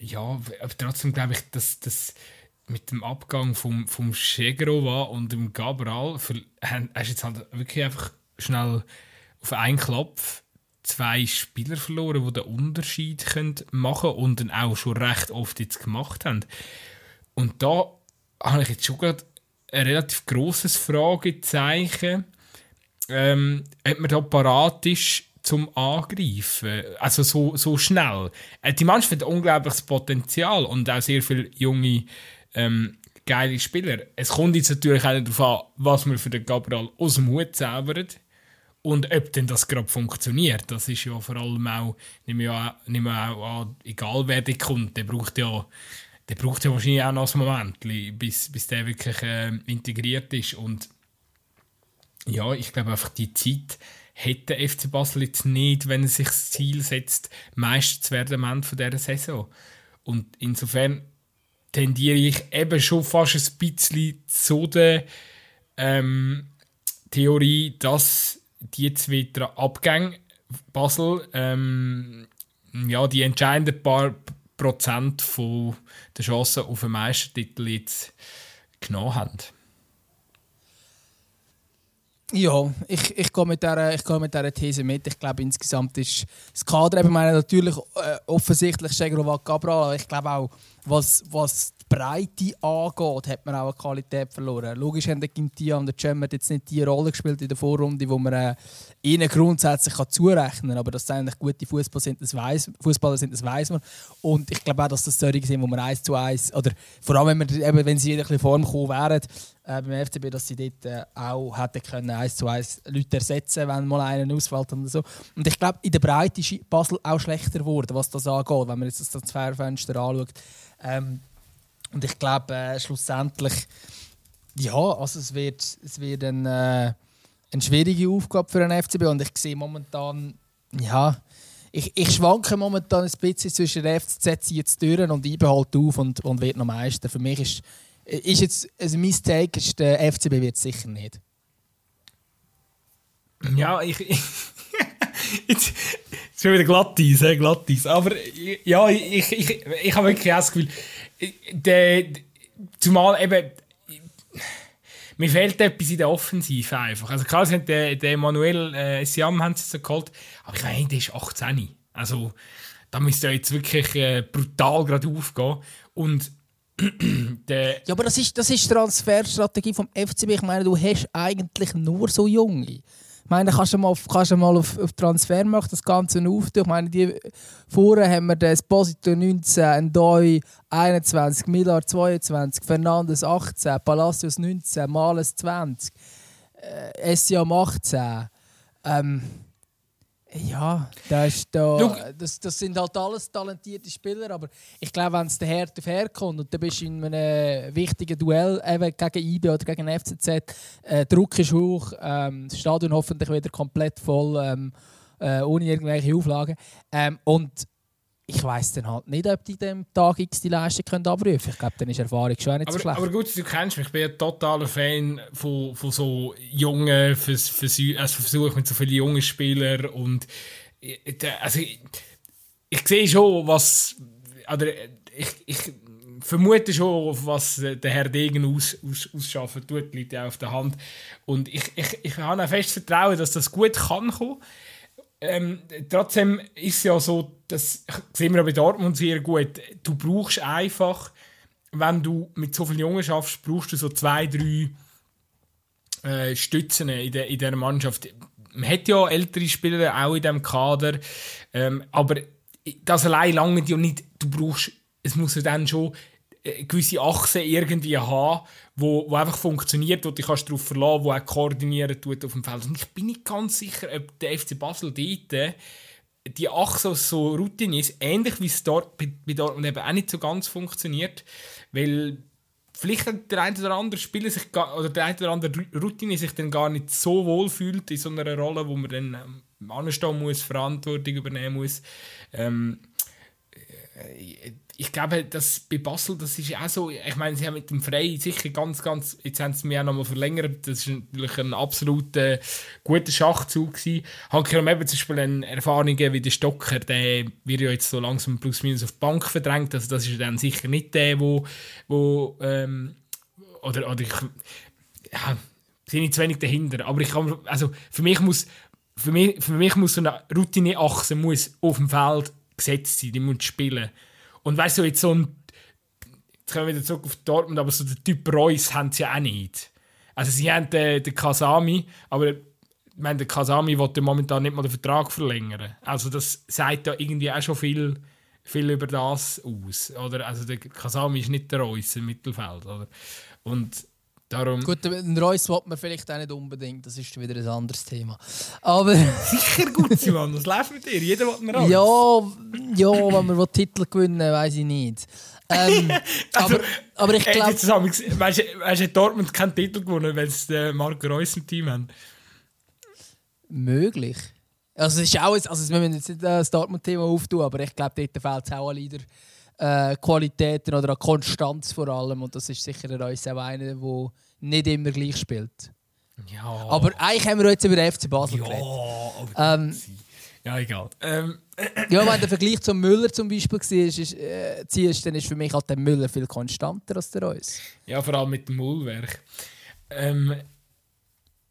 ja, trotzdem glaube ich, dass das mit dem Abgang vom, vom Schegrova und dem Gabral hast du jetzt halt wirklich einfach schnell auf einen Klopf zwei Spieler verloren, die den Unterschied machen können und dann auch schon recht oft jetzt gemacht haben. Und da habe ich jetzt schon gerade ein relativ grosses Fragezeichen, ähm, ob man da parat ist zum Angreifen. Also so, so schnell. Äh, die Mannschaft hat unglaubliches Potenzial und auch sehr viele junge, ähm, geile Spieler. Es kommt jetzt natürlich auch darauf an, was man für den Gabriel aus dem Hut zaubert und ob denn das gerade funktioniert. Das ist ja vor allem auch, nehmen wir auch an, egal wer der kommt, der braucht ja der braucht ja wahrscheinlich auch noch ein Moment, bis, bis der wirklich äh, integriert ist. Und ja, ich glaube einfach, die Zeit hätte der FC Basel jetzt nicht, wenn er sich das Ziel setzt, Meister zu werden am Ende von dieser Saison. Und insofern tendiere ich eben schon fast ein bisschen zu der ähm, Theorie, dass die zwei Abgänge Basel ähm, ja, die entscheidenden paar Prozent der Chancen auf einen Meistertitel jetzt genommen haben. Ja, ich, ich gehe mit dieser, ich gehe mit dieser These mit. Ich glaube, insgesamt ist das Kader, eben meine, natürlich äh, offensichtlich Schegrovat Cabral, aber ich glaube auch, was, was Breite angeht, hat man auch eine Qualität verloren. Logisch haben der Gintia und der Cem jetzt nicht die Rolle gespielt in der Vorrunde, wo man äh, ihnen grundsätzlich kann zurechnen kann. Aber dass sie eigentlich gute Fußballer sind, das weiß man. Und ich glaube auch, dass das solche sind, wo man eins zu eins, oder vor allem, wenn, man, eben, wenn sie in ein Form gekommen wären, äh, beim FCB, dass sie dort äh, auch hätten können, eins zu eins Leute ersetzen wenn mal einer ausfällt und so. Und ich glaube, in der Breite ist Basel auch schlechter geworden, was das angeht, wenn man jetzt das Transferfenster anschaut. Ähm, und ich glaube, äh, schlussendlich, ja, also es wird, es wird ein, äh, eine schwierige Aufgabe für den FCB und ich sehe momentan, ja, ich, ich schwanke momentan ein bisschen zwischen der FCZ jetzt durch und ich behalte auf und, und wird noch Meister. Für mich ist, ist jetzt, also mein Take ist, der FCB wird es sicher nicht. Ja, ich... jetzt, schon wieder Glattis, hey, Glattis. Aber ja, ich, ich, ich, ich habe wirklich das Gefühl, der, zumal eben mir fehlt etwas in der Offensive einfach. Also klar, sind der, der Manuel äh, Siam haben sie so geholt, aber ich meine, der ist 18. Also da müsste jetzt wirklich äh, brutal gerade aufgehen. Und der ja, aber das ist, das ist die Transferstrategie vom FCB. Ich meine, du hast eigentlich nur so Junge. Ich meine, kannst du mal, kannst du mal auf, auf Transfermarkt das Ganze auftun. Ich meine, die, vorher haben wir das Posito 19, Ndoi 21, Millar 22, Fernandes 18, Palacios 19, Males 20, äh, Essiam 18. Ähm, Ja, das, ist da, das, das sind halt alles talentierte Spieler, aber ich glaube, wenn es der Herd auf Herd kommt und du bist in einem wichtigen Duell eben gegen IB oder gegen FCZ, äh, Druck ist hoch, ähm, das Stadion hoffentlich wieder komplett voll, ähm, äh, ohne irgendwelche Auflagen. Ähm, und ich weiß dann halt nicht, ob die dem Tag X die Leistung können abrufen können. Ich glaube, dann ist Erfahrung schon nicht aber, so schlecht. Aber gut, du kennst mich. Ich bin ein totaler Fan von, von so jungen Vers, Vers, also Versuchen mit so vielen jungen Spielern. Und also, ich, ich sehe schon, was. Oder ich, ich vermute schon, was der Herr Degen aus, aus, ausschaffen tut, liegt ja auf der Hand. Und ich, ich, ich habe auch fest Vertrauen, dass das gut kann kommen. Ähm, trotzdem ist es ja so, das sehen wir ja bei Dortmund sehr gut, du brauchst einfach, wenn du mit so vielen Jungen schaffst, brauchst du so zwei, drei äh, Stützen in, der, in dieser Mannschaft. Man hat ja ältere Spieler auch in diesem Kader, ähm, aber das allein lange ja nicht. Du brauchst, es muss ja dann schon eine gewisse Achse irgendwie haben, wo, wo einfach funktioniert, wo kannst darauf verlassen wo auch koordinieren tut auf dem Feld. Und ich bin nicht ganz sicher, ob der FC Basel dort die Achse so Routine ist, ähnlich wie es dort bei, bei Dortmund eben auch nicht so ganz funktioniert, weil vielleicht der eine oder andere Spieler sich oder der eine oder andere Routine sich dann gar nicht so wohl fühlt in so einer Rolle, wo man dann ähm, anstehen muss, Verantwortung übernehmen muss. Ähm, äh, ich glaube, dass bei Basel, das ist auch so, ich meine, sie haben mit dem Frey sicher ganz, ganz, jetzt haben sie mich auch nochmal verlängert, das ist natürlich ein absolut äh, guter Schachzug gewesen. Hanke eben zum Beispiel eine Erfahrung wie der Stocker, der wird ja jetzt so langsam plus minus auf die Bank verdrängt, also das ist dann sicher nicht der, wo, wo ähm, oder, oder ich, ja, sind nicht zu wenig dahinter, aber ich kann, also für mich muss, für mich, für mich muss so eine Routine-Achse muss auf dem Feld gesetzt sein, die muss spielen. Und weißt du, jetzt so ein. Jetzt kommen wir wieder zurück auf Dortmund, aber so der Typ Reus haben sie ja auch nicht. Also sie haben den, den Kasami, aber ich meine, der Kasami will momentan nicht mal den Vertrag verlängern. Also das sagt ja irgendwie auch schon viel, viel über das aus. Oder? Also der Kasami ist nicht der Reus im Mittelfeld. Oder? Und Darum. Gut, den Reus will man vielleicht auch nicht unbedingt, das ist wieder ein anderes Thema. Aber Sicher gut, Simon, was läuft mit dir? Jeder will einen Reus. Ja, ja wenn man Titel gewinnen weiß ich nicht. Ähm, also, aber, aber ich glaube... Äh, weißt du, Dortmund keinen Titel gewonnen, weil sie den Marco Reus im Team haben? Möglich. Also es ist auch, also wir müssen jetzt nicht das Dortmund-Thema auftun, aber ich glaube, dort fehlt es auch an Leader äh, Qualitäten oder an Konstanz vor allem. Und das ist sicher Reus auch einer, der nicht immer gleich spielt. Ja. Aber eigentlich haben wir jetzt über den FC Basel ja, geredet. Ähm, ja, egal. Ähm. ja, wenn der Vergleich zum Müller zum Beispiel war, ist, äh, ziehst, dann ist für mich halt der Müller viel konstanter als der Reus. Ja, vor allem mit dem Mullwerk. Ähm,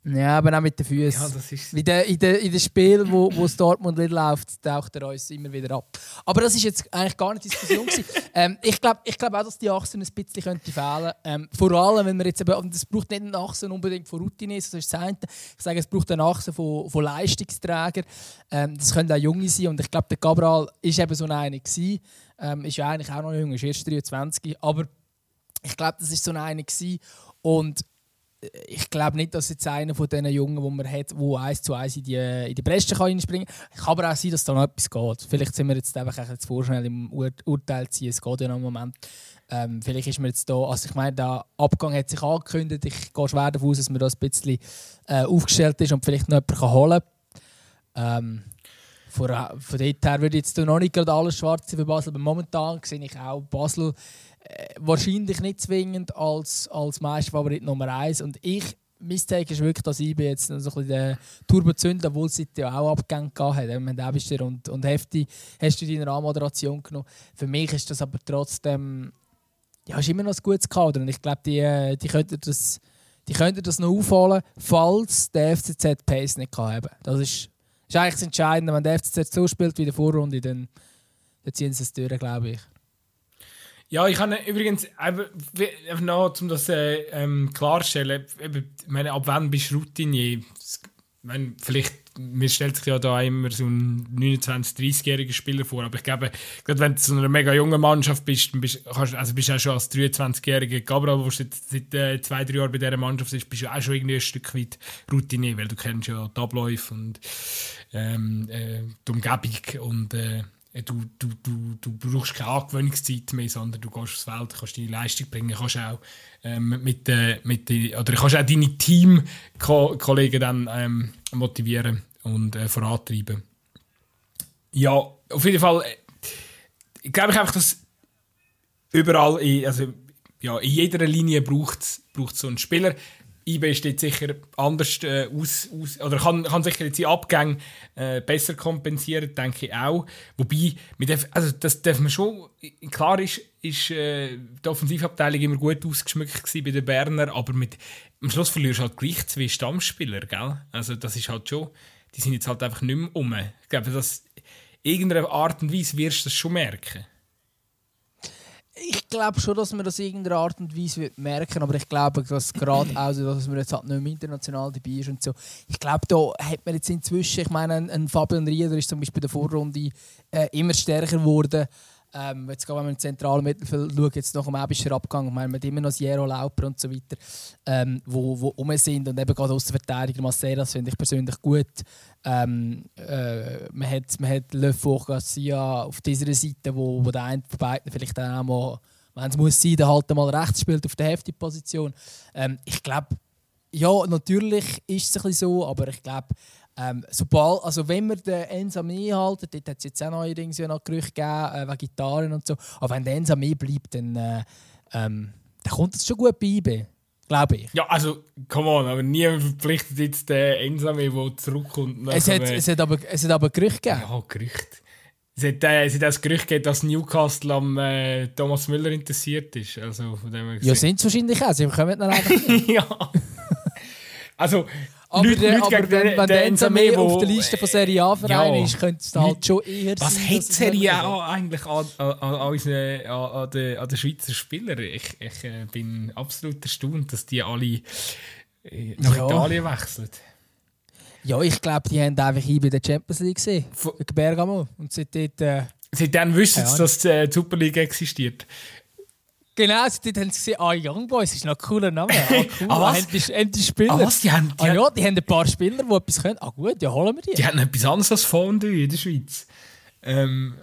ja, aber auch mit den Füßen. Ja, das ist... in, den, in, den, in den Spielen, wo, wo das Dortmund nicht läuft, taucht er uns immer wieder ab. Aber das ist jetzt eigentlich gar nicht Diskussion. ähm, ich glaube ich glaub auch, dass die Achsen ein bisschen könnte fehlen ähm, Vor allem, wenn man jetzt eben, und es braucht nicht eine Achse unbedingt von Routine, das ist das eine. Ich sage, es braucht eine Achse von, von Leistungsträgern. Ähm, das können auch Junge sein und ich glaube, der Cabral ist eben so einer gewesen. Ähm, ist ja eigentlich auch noch jung, ist erst 23, aber ich glaube, das ist so einer gewesen. Und ich glaube nicht, dass jetzt einer von diesen Jungen, die man hat, wo eins zu eins in die, in die Bresche kann reinspringen kann. Kann aber auch sein, dass da noch etwas geht. Vielleicht sind wir jetzt einfach ein zu vorschnell im Ur Urteil ziehen. Es geht ja noch einen Moment. Ähm, vielleicht ist man jetzt da, also ich meine, der Abgang hat sich angekündigt. Ich gehe schwer davon aus, dass man da ein bisschen äh, aufgestellt ist und vielleicht noch jemanden holen kann. Ähm, von, von dort her würde ich jetzt noch nicht gerade alles schwarz für Basel, aber momentan sehe ich auch Basel äh, wahrscheinlich nicht zwingend als, als Meisterfavorit Nummer 1. Und ich, mein Take ist wirklich, dass IB jetzt so ein bisschen den Turbo zündet, obwohl sie ja auch Abgänge hat. Wenn du bist und, und Hefti hast du deine Anmoderation genommen. Für mich ist das aber trotzdem ja, ist immer noch ein gutes Kader. Und ich glaube, die, äh, die könnten das die könnten das noch aufholen, falls der FCZ Pace nicht haben. Das ist, ist eigentlich das Entscheidende. Wenn der FCZ so spielt wie in der Vorrunde, dann, dann ziehen sie es durch, glaube ich. Ja, ich habe übrigens einfach, noch, um das äh, ähm, klarzustellen, eben, meine, ab wann bist du Routinier? Meine, vielleicht, mir stellt sich ja da immer so ein 29-, 30-jähriger Spieler vor, aber ich glaube, gerade wenn du so einer mega jungen Mannschaft bist, dann bist, kannst, also bist du auch schon als 23-jähriger Gabriel, der seit, seit äh, zwei, drei Jahren bei dieser Mannschaft ist, bist du auch schon irgendwie ein Stück weit Routine, weil du kennst ja die Abläufe und ähm, äh, die Umgebung und äh, du, du, du, du brauchst keine Angewöhnungszeit mehr, sondern du gehst aufs Feld, kannst deine Leistung bringen, kannst auch ähm, mit, äh, mit die, oder kannst auch deine Teamkollegen dann ähm, motivieren und äh, vorantreiben. Ja, auf jeden Fall äh, glaube ich einfach, dass überall, in, also ja, in jeder Linie braucht es so einen Spieler eBay steht sicher anders äh, aus, aus, oder kann, kann sicher jetzt die Abgänge äh, besser kompensieren, denke ich auch. Wobei, darf, also das darf man schon, klar ist, ist äh, die Offensivabteilung immer gut ausgeschmückt bei den Berner, aber mit, am Schluss verlierst du halt gleich zwei Stammspieler, gell? Also das ist halt schon, die sind jetzt halt einfach nicht mehr um. Ich glaube, dass irgendeiner Art und Weise wirst du das schon merken ich glaube schon, dass man das in irgendeiner Art und Weise wird merken aber ich glaube, dass gerade auch, dass man jetzt halt nicht mehr international dabei ist und so, ich glaube, da hat man jetzt inzwischen, ich meine, ein, ein Fabian Rieder ist zum Beispiel in der Vorrunde äh, immer stärker geworden. Ähm, jetzt gehen wir im zentralen Mittelfeld schauen, jetzt nach dem Ebischer Abgang, man hat immer noch Jero Lauper und so weiter, ähm, wo, wo um sind und eben gerade Verteidigung Maceras finde ich persönlich gut. Ähm, äh, man hat, man hat Le Garcia auf dieser Seite, wo, wo der eine von beiden vielleicht auch mal, wenn es muss sein, der halt mal rechts spielt auf der Heftig-Position. Ähm, ich glaube, ja, natürlich ist es ein bisschen so, aber ich glaube, ähm, sobald, also wenn wir den Ensame halten, dort hat es jetzt auch neuerdings ja noch Gerüchte gegeben, äh, wegen Gitarren und so, aber wenn der Ensame bleibt, dann, äh, ähm, dann kommt es schon gut bei IB. Glaube ich. Ja, also, come on, aber niemand verpflichtet jetzt den Ensame, der zurückkommt. Es hat, es, hat aber, es hat aber Gerüchte gegeben. Ja, Gerüchte. Es hat, äh, es hat das Gerücht gegeben, dass Newcastle am äh, Thomas Müller interessiert ist. Also, von dem ja, sind es wahrscheinlich auch. Sie kommen dann einfach Ja. also, aber, Leute, der, Leute aber wenn, wenn der Enzame auf der Liste von Serie A-Vereinen ja, ist, könnte es halt schon eher was sein. Was hat Serie A eigentlich an, an, an, unseren, an, an, den, an den Schweizer Spielern? Ich, ich äh, bin absolut erstaunt, dass die alle äh, nach ja. Italien wechseln. Ja, ich glaube, die haben einfach hier bei der Champions League gesehen. Bergamo. Und seitdem... Äh, Seitdem wissen sie, dass die äh, Super League existiert. Genau, also dort haben sie gesehen, ah, Young Boys ist noch ein cooler Name. Ah, cool. ah, was? Haben die, haben die Spieler. Ah, was? Die haben, die ah, ja, die haben ein paar Spieler, die etwas können. Ah gut, ja, holen wir die. Die haben etwas anderes als Fondue in der Schweiz. Ähm,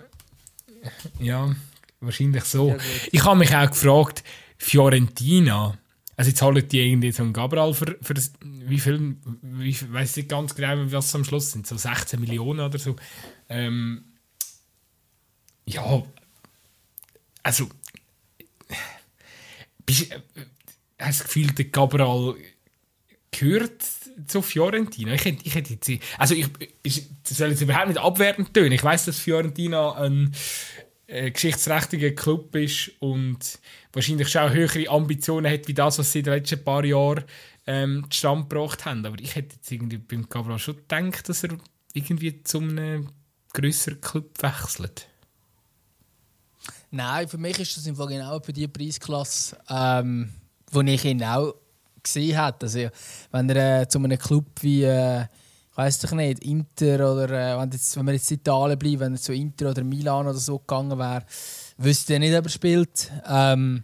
ja, wahrscheinlich so. Ja, ich habe mich auch gefragt, Fiorentina, also jetzt holen die irgendwie so einen Gabriel für, für wie viel, ich weiß nicht ganz genau, was am Schluss sind, so 16 Millionen oder so. Ähm, ja, also bist, äh, hast du das Gefühl, der Cabral gehört zu Fiorentina? Ich hätte, ich hätte jetzt, also ich, ich soll jetzt überhaupt nicht abwertend tönen. Ich weiß, dass Fiorentina ein äh, geschichtsträchtiger Club ist und wahrscheinlich schon höhere Ambitionen hat, wie das, was sie in den letzten paar Jahren ähm, zustande gebracht haben. Aber ich hätte jetzt irgendwie beim Cabral schon gedacht, dass er irgendwie zu einem grösseren Club wechselt. Nein, für mich ist das im Fall genau für die Preisklasse, ähm, ich ihn auch gesehen habe. Also, wenn er äh, zu einem Club wie, äh, ich doch nicht, Inter oder äh, wenn, jetzt, wenn wir jetzt in Italien bleiben, wenn er zu Inter oder Milan oder so gegangen wäre, wüsste er nicht, ob er spielt. Ähm,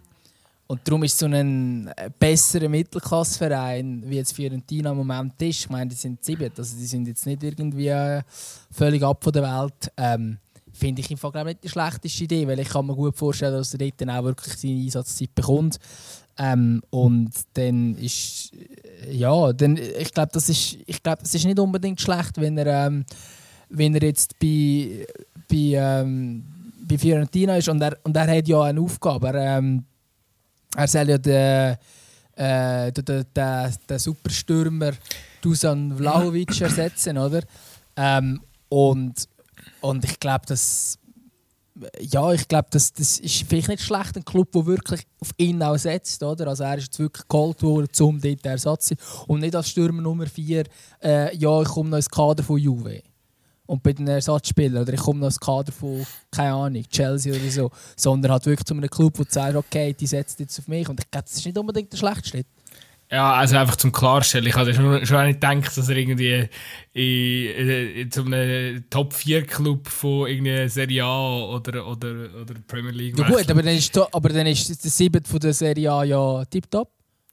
und darum ist so ein besserer Mittelklasseverein, wie jetzt Fiorentina im Moment ist. Ich meine, die sind sieben, also die sind jetzt nicht irgendwie äh, völlig ab von der Welt. Ähm, finde ich im Fall nicht die schlechteste Idee, weil ich kann mir gut vorstellen, dass er dort dann auch wirklich seine Einsatzzeit bekommt. Ähm, und dann ist ja, dann, ich glaube, das ist, ich glaube, es ist nicht unbedingt schlecht, wenn er, ähm, wenn er jetzt bei, bei, ähm, bei Fiorentina ist und er, und er hat ja eine Aufgabe. Er, ähm, er soll ja den, äh, den, den, den, den Superstürmer Dusan Vlahovic ersetzen, oder? Ähm, und und ich glaube, dass ja, ich glaube, das, das ist vielleicht nicht schlecht, ein Club, der wirklich auf ihn auch setzt. Oder? Also er ist jetzt wirklich geholt worden, um dort Ersatz zu sein. Und nicht als Stürmer Nummer 4, äh, ja, ich komme noch ins Kader von Juve. Und bei den Ersatzspielern, oder ich komme noch ins Kader von, keine Ahnung, Chelsea oder so. Sondern halt wirklich zu einem Club, der sagt, okay, die setzt jetzt auf mich. Und ich glaube, das ist nicht unbedingt der schlechte Schritt. Ja, also einfach zum Klarstellen. Ich hatte schon, schon nicht gedacht, dass er irgendwie in, in, in so einem Top-4-Club von irgendwie Serie A oder, oder, oder Premier League Ja gut, aber dann ist, aber dann ist der siebte von der Serie A ja tiptop.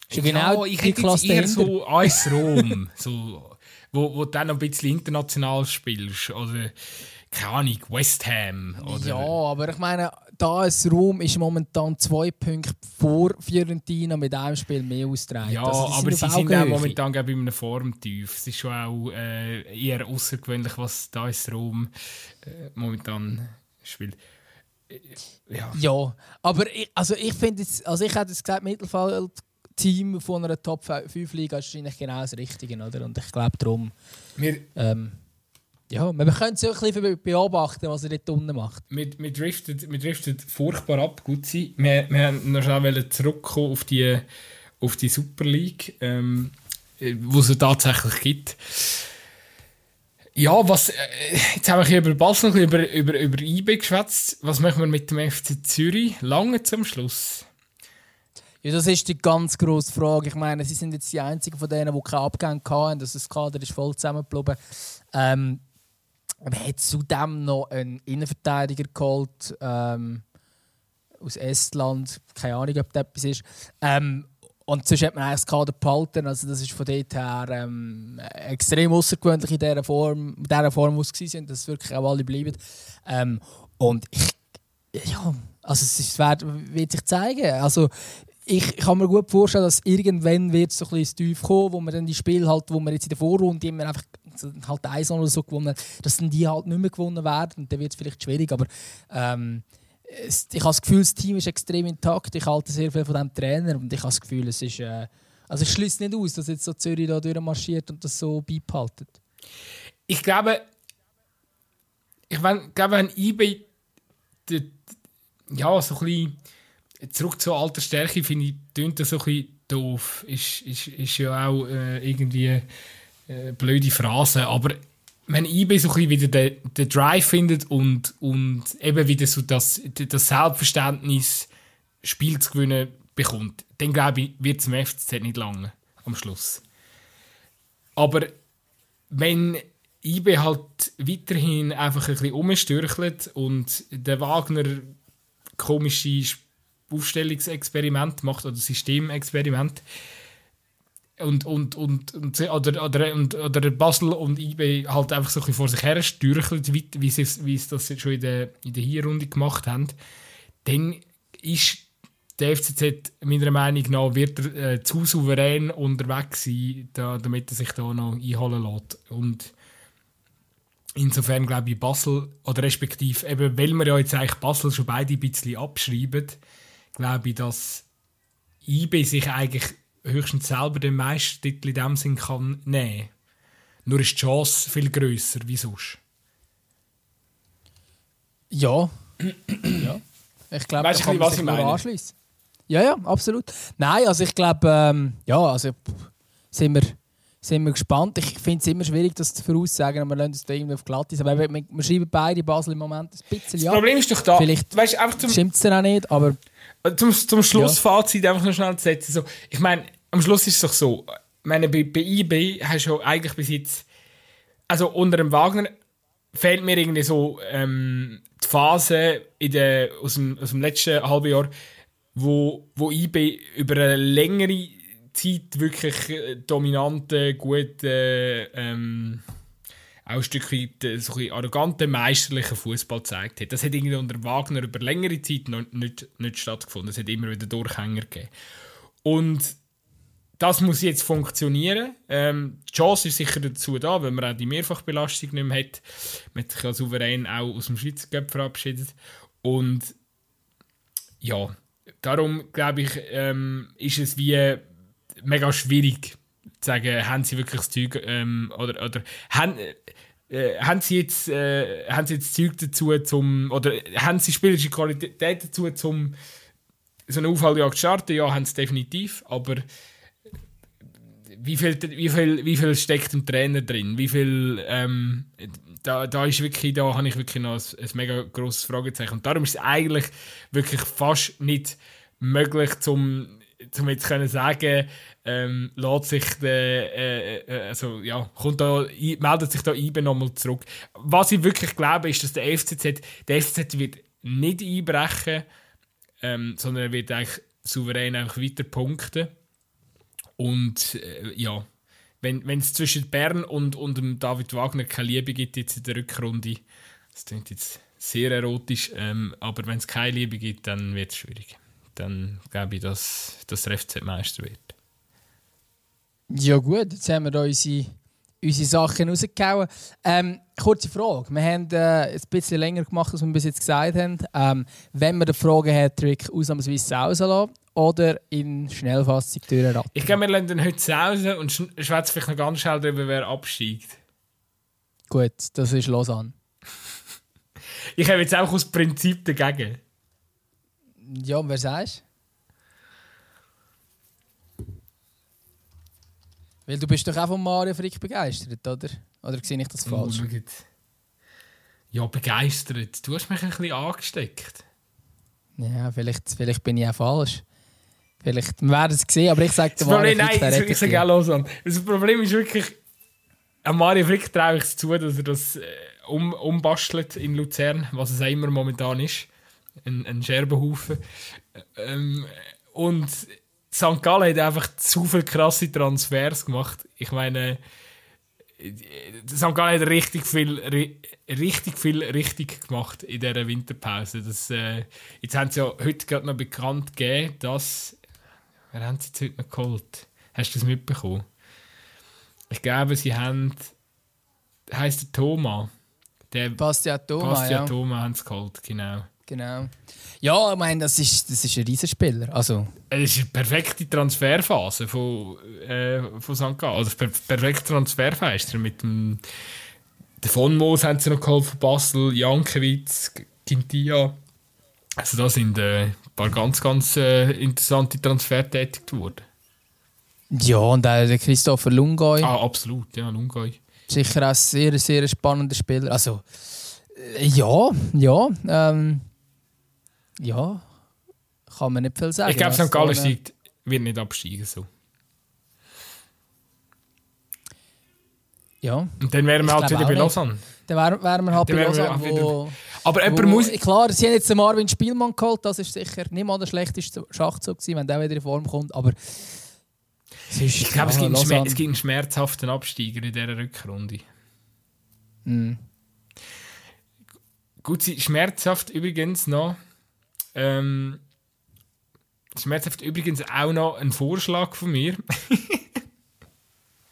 Ist ja genau ich die Klasse eher dahinter. so AS Rom, so, wo, wo du dann noch ein bisschen international spielst. Oder keine Ahnung, West Ham. Oder ja, aber ich meine, da ist Rom ist momentan zwei Punkte vor Fiorentina mit einem Spiel mehr ausgetragen. Ja, also, aber sie sind auch momentan bei einem Formtief. Es ist schon auch äh, eher außergewöhnlich, was da ist Rom äh, momentan spielt. Äh, ja. ja, aber ich, also ich finde, also ich hätte es gesagt, Mittelfeld Team von einer Top 5 Liga ist wahrscheinlich genau das Richtige, oder? Und ich glaube darum. Wir, ähm, ja, man könnte es auch ein bisschen beobachten, was er dort unten macht. Wir, wir, driften, wir driften furchtbar ab, gut sein. Wir, wir haben noch schnell zurückkommen auf die, auf die Super League, ähm, wo es tatsächlich gibt. Ja, was, äh, jetzt haben wir hier über Basel, über, über, über IB geschwätzt. Was machen wir mit dem FC Zürich? Lange zum Schluss. Ja, das ist die ganz grosse Frage. Ich meine, sie sind jetzt die einzigen von denen, die keine Abgänge hatten. Das, das Kader ist voll zusammengeblieben. Ähm, man hat zudem noch einen Innenverteidiger geholt ähm, aus Estland. Keine Ahnung, ob das etwas ist. Ähm, und sonst hat man eigentlich das Kader behalten. Also das ist von dort her ähm, extrem außergewöhnlich in dieser Form, in dieser Form wo sie sind, dass wirklich auch alle bleiben. Ähm, und ich, ja, also es wird, wird sich zeigen. Also ich kann mir gut vorstellen, dass irgendwann wird so ein Tief kommen, wo man dann die Spiele halt, wo man jetzt in der Vorrunde immer einfach halt eins oder so gewonnen dass dann die halt nicht mehr gewonnen werden und dann wird es vielleicht schwierig, aber ähm, ich habe das Gefühl, das Team ist extrem intakt, ich halte sehr viel von dem Trainer und ich habe das Gefühl, es ist, äh, also schließt nicht aus, dass jetzt so Zürich da durchmarschiert und das so beibehaltet. Ich glaube, ich mein, glaube, wenn eBay ja, so ein bisschen zurück zur alter Stärke, finde ich, tönt das ein bisschen doof. Ist, ist, ist ja auch äh, irgendwie äh, blöde Phrase, aber wenn eBay so wieder den, den Drive findet und, und eben wieder so das, das Selbstverständnis, Spiel zu gewinnen, bekommt, dann glaube ich, wird es im FCZ nicht lange am Schluss. Aber wenn eBay halt weiterhin einfach ein bisschen umstürchelt und der Wagner komische Aufstellungsexperiment macht oder Systemexperiment, und, und, und, und, oder, oder, und, oder Basel und IB halt einfach so ein vor sich her stürchelt, wie, wie, sie, wie sie das schon in der, in der Hinrunde gemacht haben, dann ist der FCZ meiner Meinung nach wird er, äh, zu souverän unterwegs sein, da, damit er sich da noch einholen lässt. Und insofern glaube ich Basel, oder respektive eben, weil wir ja jetzt eigentlich Basel schon beide ein bisschen abschreiben, glaube ich, dass IB sich eigentlich höchstens selber den Meistertitel in dem Sinn kann nehmen. Nur ist die Chance viel grösser wie sonst. Ja. ja. Ich glaube, weißt du, was ich meine? Anschließen. Ja, ja, absolut. Nein, also ich glaube, ähm, ja, also sind wir, sind wir gespannt. Ich finde es immer schwierig, das zu voraussagen, aber wir lassen es da irgendwie auf glatt ist. Aber wir, wir schreiben beide Basel im Moment ein bisschen Das Problem ist doch da. Vielleicht weißt, einfach zum, stimmt es dann auch nicht, aber... Zum, zum Schlussfazit ja. einfach noch schnell zu setzen. So, ich meine, am Schluss ist es doch so, meine, bei, bei IB hast du eigentlich bis jetzt, also unter dem Wagner fehlt mir irgendwie so ähm, die Phase in der, aus, dem, aus dem letzten halben Jahr, wo, wo IB über eine längere Zeit wirklich äh, dominante, gute, ähm, auch ein Stück weit äh, so ein arroganten, meisterlichen Fußball gezeigt hat. Das hat irgendwie unter Wagner über längere Zeit noch nicht, nicht stattgefunden. Es hat immer wieder Durchhänger gegeben. Und das muss jetzt funktionieren. Ähm, die Chance ist sicher dazu da, wenn man auch die Mehrfachbelastung nicht mehr hat. Man hat sich ja souverän auch aus dem Schweizer Cup verabschiedet. Und ja, darum glaube ich, ähm, ist es wie mega schwierig sagen, haben sie wirklich das Zeug ähm, oder, oder haben, äh, haben sie jetzt äh, haben sie jetzt Zeug dazu zum oder haben sie spielerische Qualität dazu zum so eine Aufholjagd zu starten? Ja, haben sie definitiv, aber wie viel, wie viel, wie viel steckt im Trainer drin? Wie viel, ähm, da, da ist wirklich, da habe ich wirklich noch ein, ein mega grosses Fragezeichen. Und darum ist es eigentlich wirklich fast nicht möglich, zum um jetzt können sagen, ähm, lässt sich der, äh, äh, also ja, kommt da, meldet sich da IBE nochmal zurück. Was ich wirklich glaube, ist, dass der FCZ, der FCZ wird nicht einbrechen, ähm, sondern er wird eigentlich souverän einfach weiter punkten. Und äh, ja, wenn es zwischen Bern und, und dem David Wagner keine Liebe gibt jetzt in der Rückrunde, das klingt jetzt sehr erotisch, ähm, aber wenn es keine Liebe gibt, dann wird es schwierig. Dann glaube ich, dass, dass der FCZ Meister wird. Ja gut, jetzt haben wir da unsere, unsere Sachen rausgehauen. Ähm, kurze Frage. Wir haben äh, ein bisschen länger gemacht, als wir bis jetzt gesagt haben. Ähm, wenn man die Frage hat, Trick ausnahmsweise sausen oder in Schnellfassung durchraten? Ich glaube, wir lassen den heute sausen und schwätzen vielleicht noch ganz schnell darüber, wer absteigt. Gut, das ist Lausanne. ich habe jetzt auch aus Prinzip dagegen. Ja, und wer sagst Weil du bist doch auch von Mario Frick begeistert, oder? Oder sehe ich das oh, falsch? Oh, ja, begeistert. Du hast mich ein bisschen angesteckt. Ja, vielleicht, vielleicht bin ich auch falsch. Vielleicht wir werden es sehen, aber ich sage dir mal. Nein, ich sage auch los an. Das Problem ist wirklich, an Mario Frick traue ich es zu, dass er das äh, um, umbastelt in Luzern, was es auch immer momentan ist. Ein, ein Scherbenhaufen. Ähm, und St. Gallen hat einfach zu viele krasse Transfers gemacht. Ich meine, St. Gallen hat richtig viel, richtig viel richtig gemacht in dieser Winterpause. Das, äh, jetzt haben sie ja heute gerade noch bekannt gegeben, dass. Wer haben sie jetzt heute noch geholt? Hast du das mitbekommen? Ich glaube, sie haben. Heißt der Thomas? Der Bastian Thomas. Bastian ja. Thomas haben sie geholt, genau. Genau. Ja, ich meine, das ist, das ist ein Riesenspieler. Also. Es ist eine perfekte Transferphase von, äh, von St. Gallen. Also per perfekte Transferfenster mit dem von Moos haben sie noch geholfen, Basel, Jankiewicz, Gintia. Also da sind äh, ein paar ganz, ganz äh, interessante Transfer tätig worden. Ja, und auch der Christopher Lungoy. Ah, absolut, ja, Lungoy. Sicher auch ein sehr, sehr spannender Spieler. Also, äh, ja, ja. Ähm, ja, kann man nicht viel sagen. Ich glaube, St. Gallen so eine... wird nicht absteigen. So. Ja. Und dann wären wir halt wieder bei Lausanne. Dann wären, wären wir halt bei Lausanne, wo, Aber jemand muss... Klar, sie haben jetzt den Marvin Spielmann geholt, das ist sicher nicht mal der schlechteste Schachzug gewesen, wenn der wieder in Form kommt, aber... ich glaube, es, gibt einen es gibt einen schmerzhaften Absteiger in dieser Rückrunde. Mm. Gut, schmerzhaft übrigens noch ähm, schmerzhaft übrigens auch noch ein Vorschlag von mir.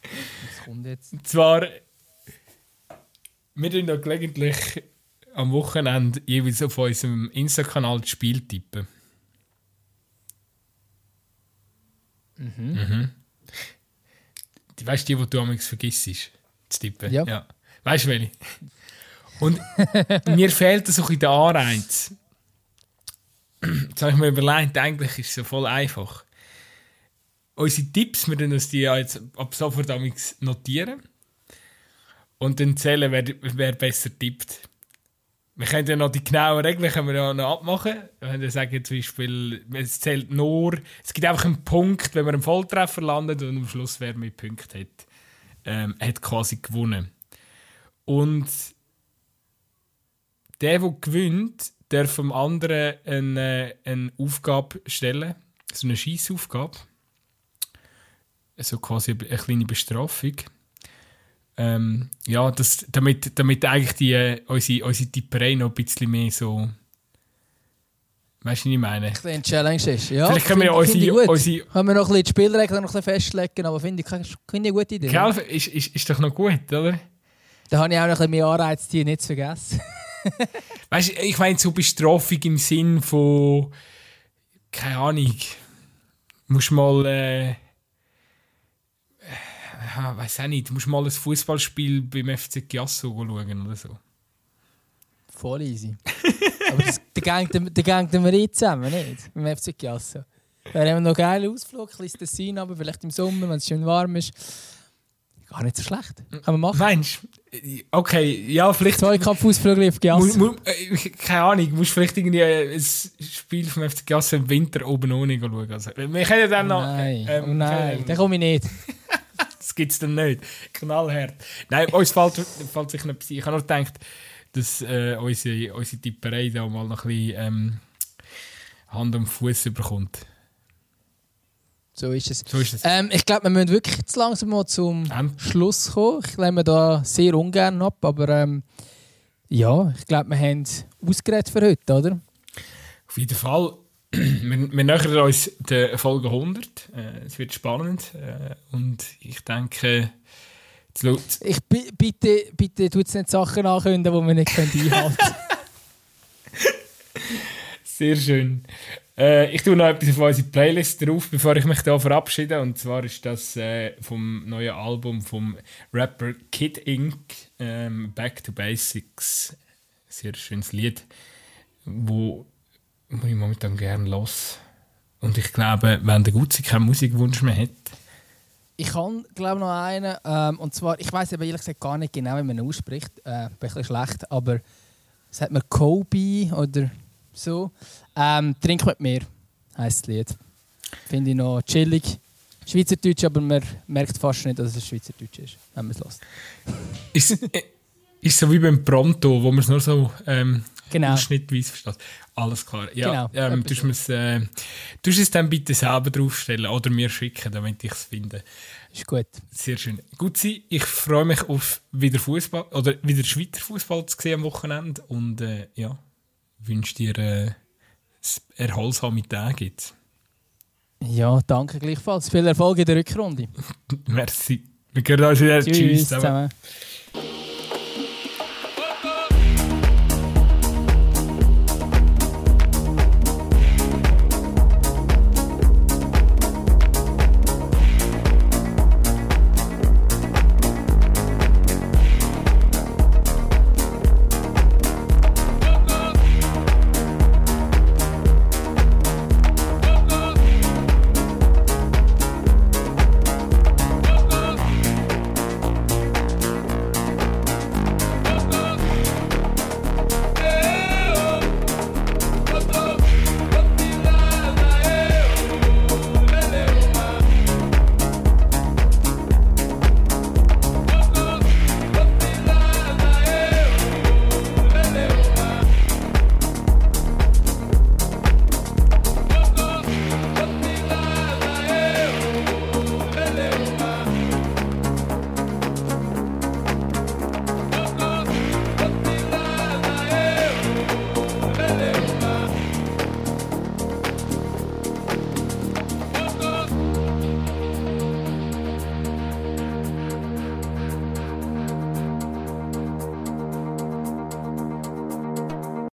Was kommt jetzt? Und zwar, wir tun ja gelegentlich am Wochenende jeweils auf unserem Insta-Kanal das Spiel tippen. Mhm. mhm. Die, weißt du, die, die du amigs vergisst, zu tippen? Ja. ja. Weißt du, welche? Und mir fehlt so ein bisschen der Anreiz. Jetzt habe ich mir überlegt, eigentlich ist es ja voll einfach. Unsere Tipps, wir uns die jetzt ab sofort notieren und dann zählen, wer, wer besser tippt. Wir können ja noch die genauen Regeln können wir ja noch abmachen. Wir können ja sagen, zum Beispiel, es zählt nur, es gibt einfach einen Punkt, wenn man einen Volltreffer landet und am Schluss, wer mehr Punkte hat, ähm, hat quasi gewonnen. Und der, der gewinnt, darf vom anderen eine, eine Aufgabe stellen, so eine Schießaufgabe. Also quasi eine kleine Bestrafung. Ähm, ja, das, damit, damit eigentlich die, äh, unsere, unsere Tipperei noch ein bisschen mehr so. Weißt du, was ich meine? Ein Challenge ist. Ja, Vielleicht können wir ja unsere, unsere. Können wir noch ein bisschen die Spielregeln noch ein bisschen festlegen, aber finde ich keine eine gute Idee. Kelf ist, ist, ist doch noch gut, oder? Da habe ich auch noch ein bisschen mehr Anreiz, die nicht zu vergessen. weißt du, ich meine so Bestrafung im Sinn von. Keine Ahnung. Musst mal. Äh, ja, weiß auch nicht. Musst mal ein Fußballspiel beim FC Chiasso schauen oder so. Voll easy. Aber das, da gehen wir eh zusammen, nicht? Beim FC. Da haben wir noch geilen Ausflug, ein bisschen Tessin, aber vielleicht im Sommer, wenn es schön warm ist. Gar nicht so schlecht. Kann man machen. Meinst Okay, ja, vielleicht. Zweikampfausflüge auf Giasse. Mu, mu, äh, keine Ahnung, musst vielleicht irgendwie ein Spiel vom FC Giasse im Winter oben ohne schauen. Also, wir können dann oh noch. nein, ähm, oh nein, dann komme ich nicht. das gibt es dann nicht. Knallhart. Nein, uns fällt, fällt sich nicht Ich habe nur gedacht, dass äh, unsere, unsere Tipperei da mal noch ein bisschen ähm, Hand und Fuß bekommt. So ist es. So ist es. Ähm, ich glaube, wir müssen wirklich jetzt langsam mal zum ähm. Schluss kommen. Ich lehne da sehr ungern ab, aber ähm, ja, ich glaube, wir haben ausgeredet für heute, oder? Auf jeden Fall. wir, wir nähern uns der Folge 100. Äh, es wird spannend äh, und ich denke... Ich bitte, bitte tut nicht Sachen ankündigen, die wir nicht einhalten können. Sehr schön. Äh, ich tue noch etwas auf unsere Playlist drauf, bevor ich mich hier verabschiede. Und zwar ist das äh, vom neuen Album vom Rapper Kid Inc. Ähm, Back to Basics. Sehr schönes Lied, wo, ich momentan gerne los. Und ich glaube, wenn der Gutzi keinen Musikwunsch mehr hat. Ich kann, glaube noch einen. Ähm, und zwar, ich weiß ehrlich gesagt gar nicht genau, wie man ihn ausspricht. Äh, ein bisschen schlecht, aber es hat mir Kobe oder so. Ähm, Trink mit mir heisst das Lied. Finde ich noch chillig. Schweizerdeutsch, aber man merkt fast nicht, dass es Schweizerdeutsch ist, wenn man es lässt. ist, äh, ist so wie beim Pronto, wo man es nur so ähm, genau. schnittweise versteht. Alles klar. Ja, genau. ähm, du musst äh, es dann bitte selber draufstellen oder mir schicken, damit ich es finde. Ist gut. Sehr schön. Gut sein. Ich freue mich auf wieder Fußball oder wieder Schweizer Fußball zu sehen am Wochenende und äh, ja, wünsche dir äh, erholsame Tage jetzt. Ja, danke gleichfalls. Viel Erfolg in der Rückrunde. Merci. Wir hören uns wieder. Tschüss, Tschüss zusammen. zusammen.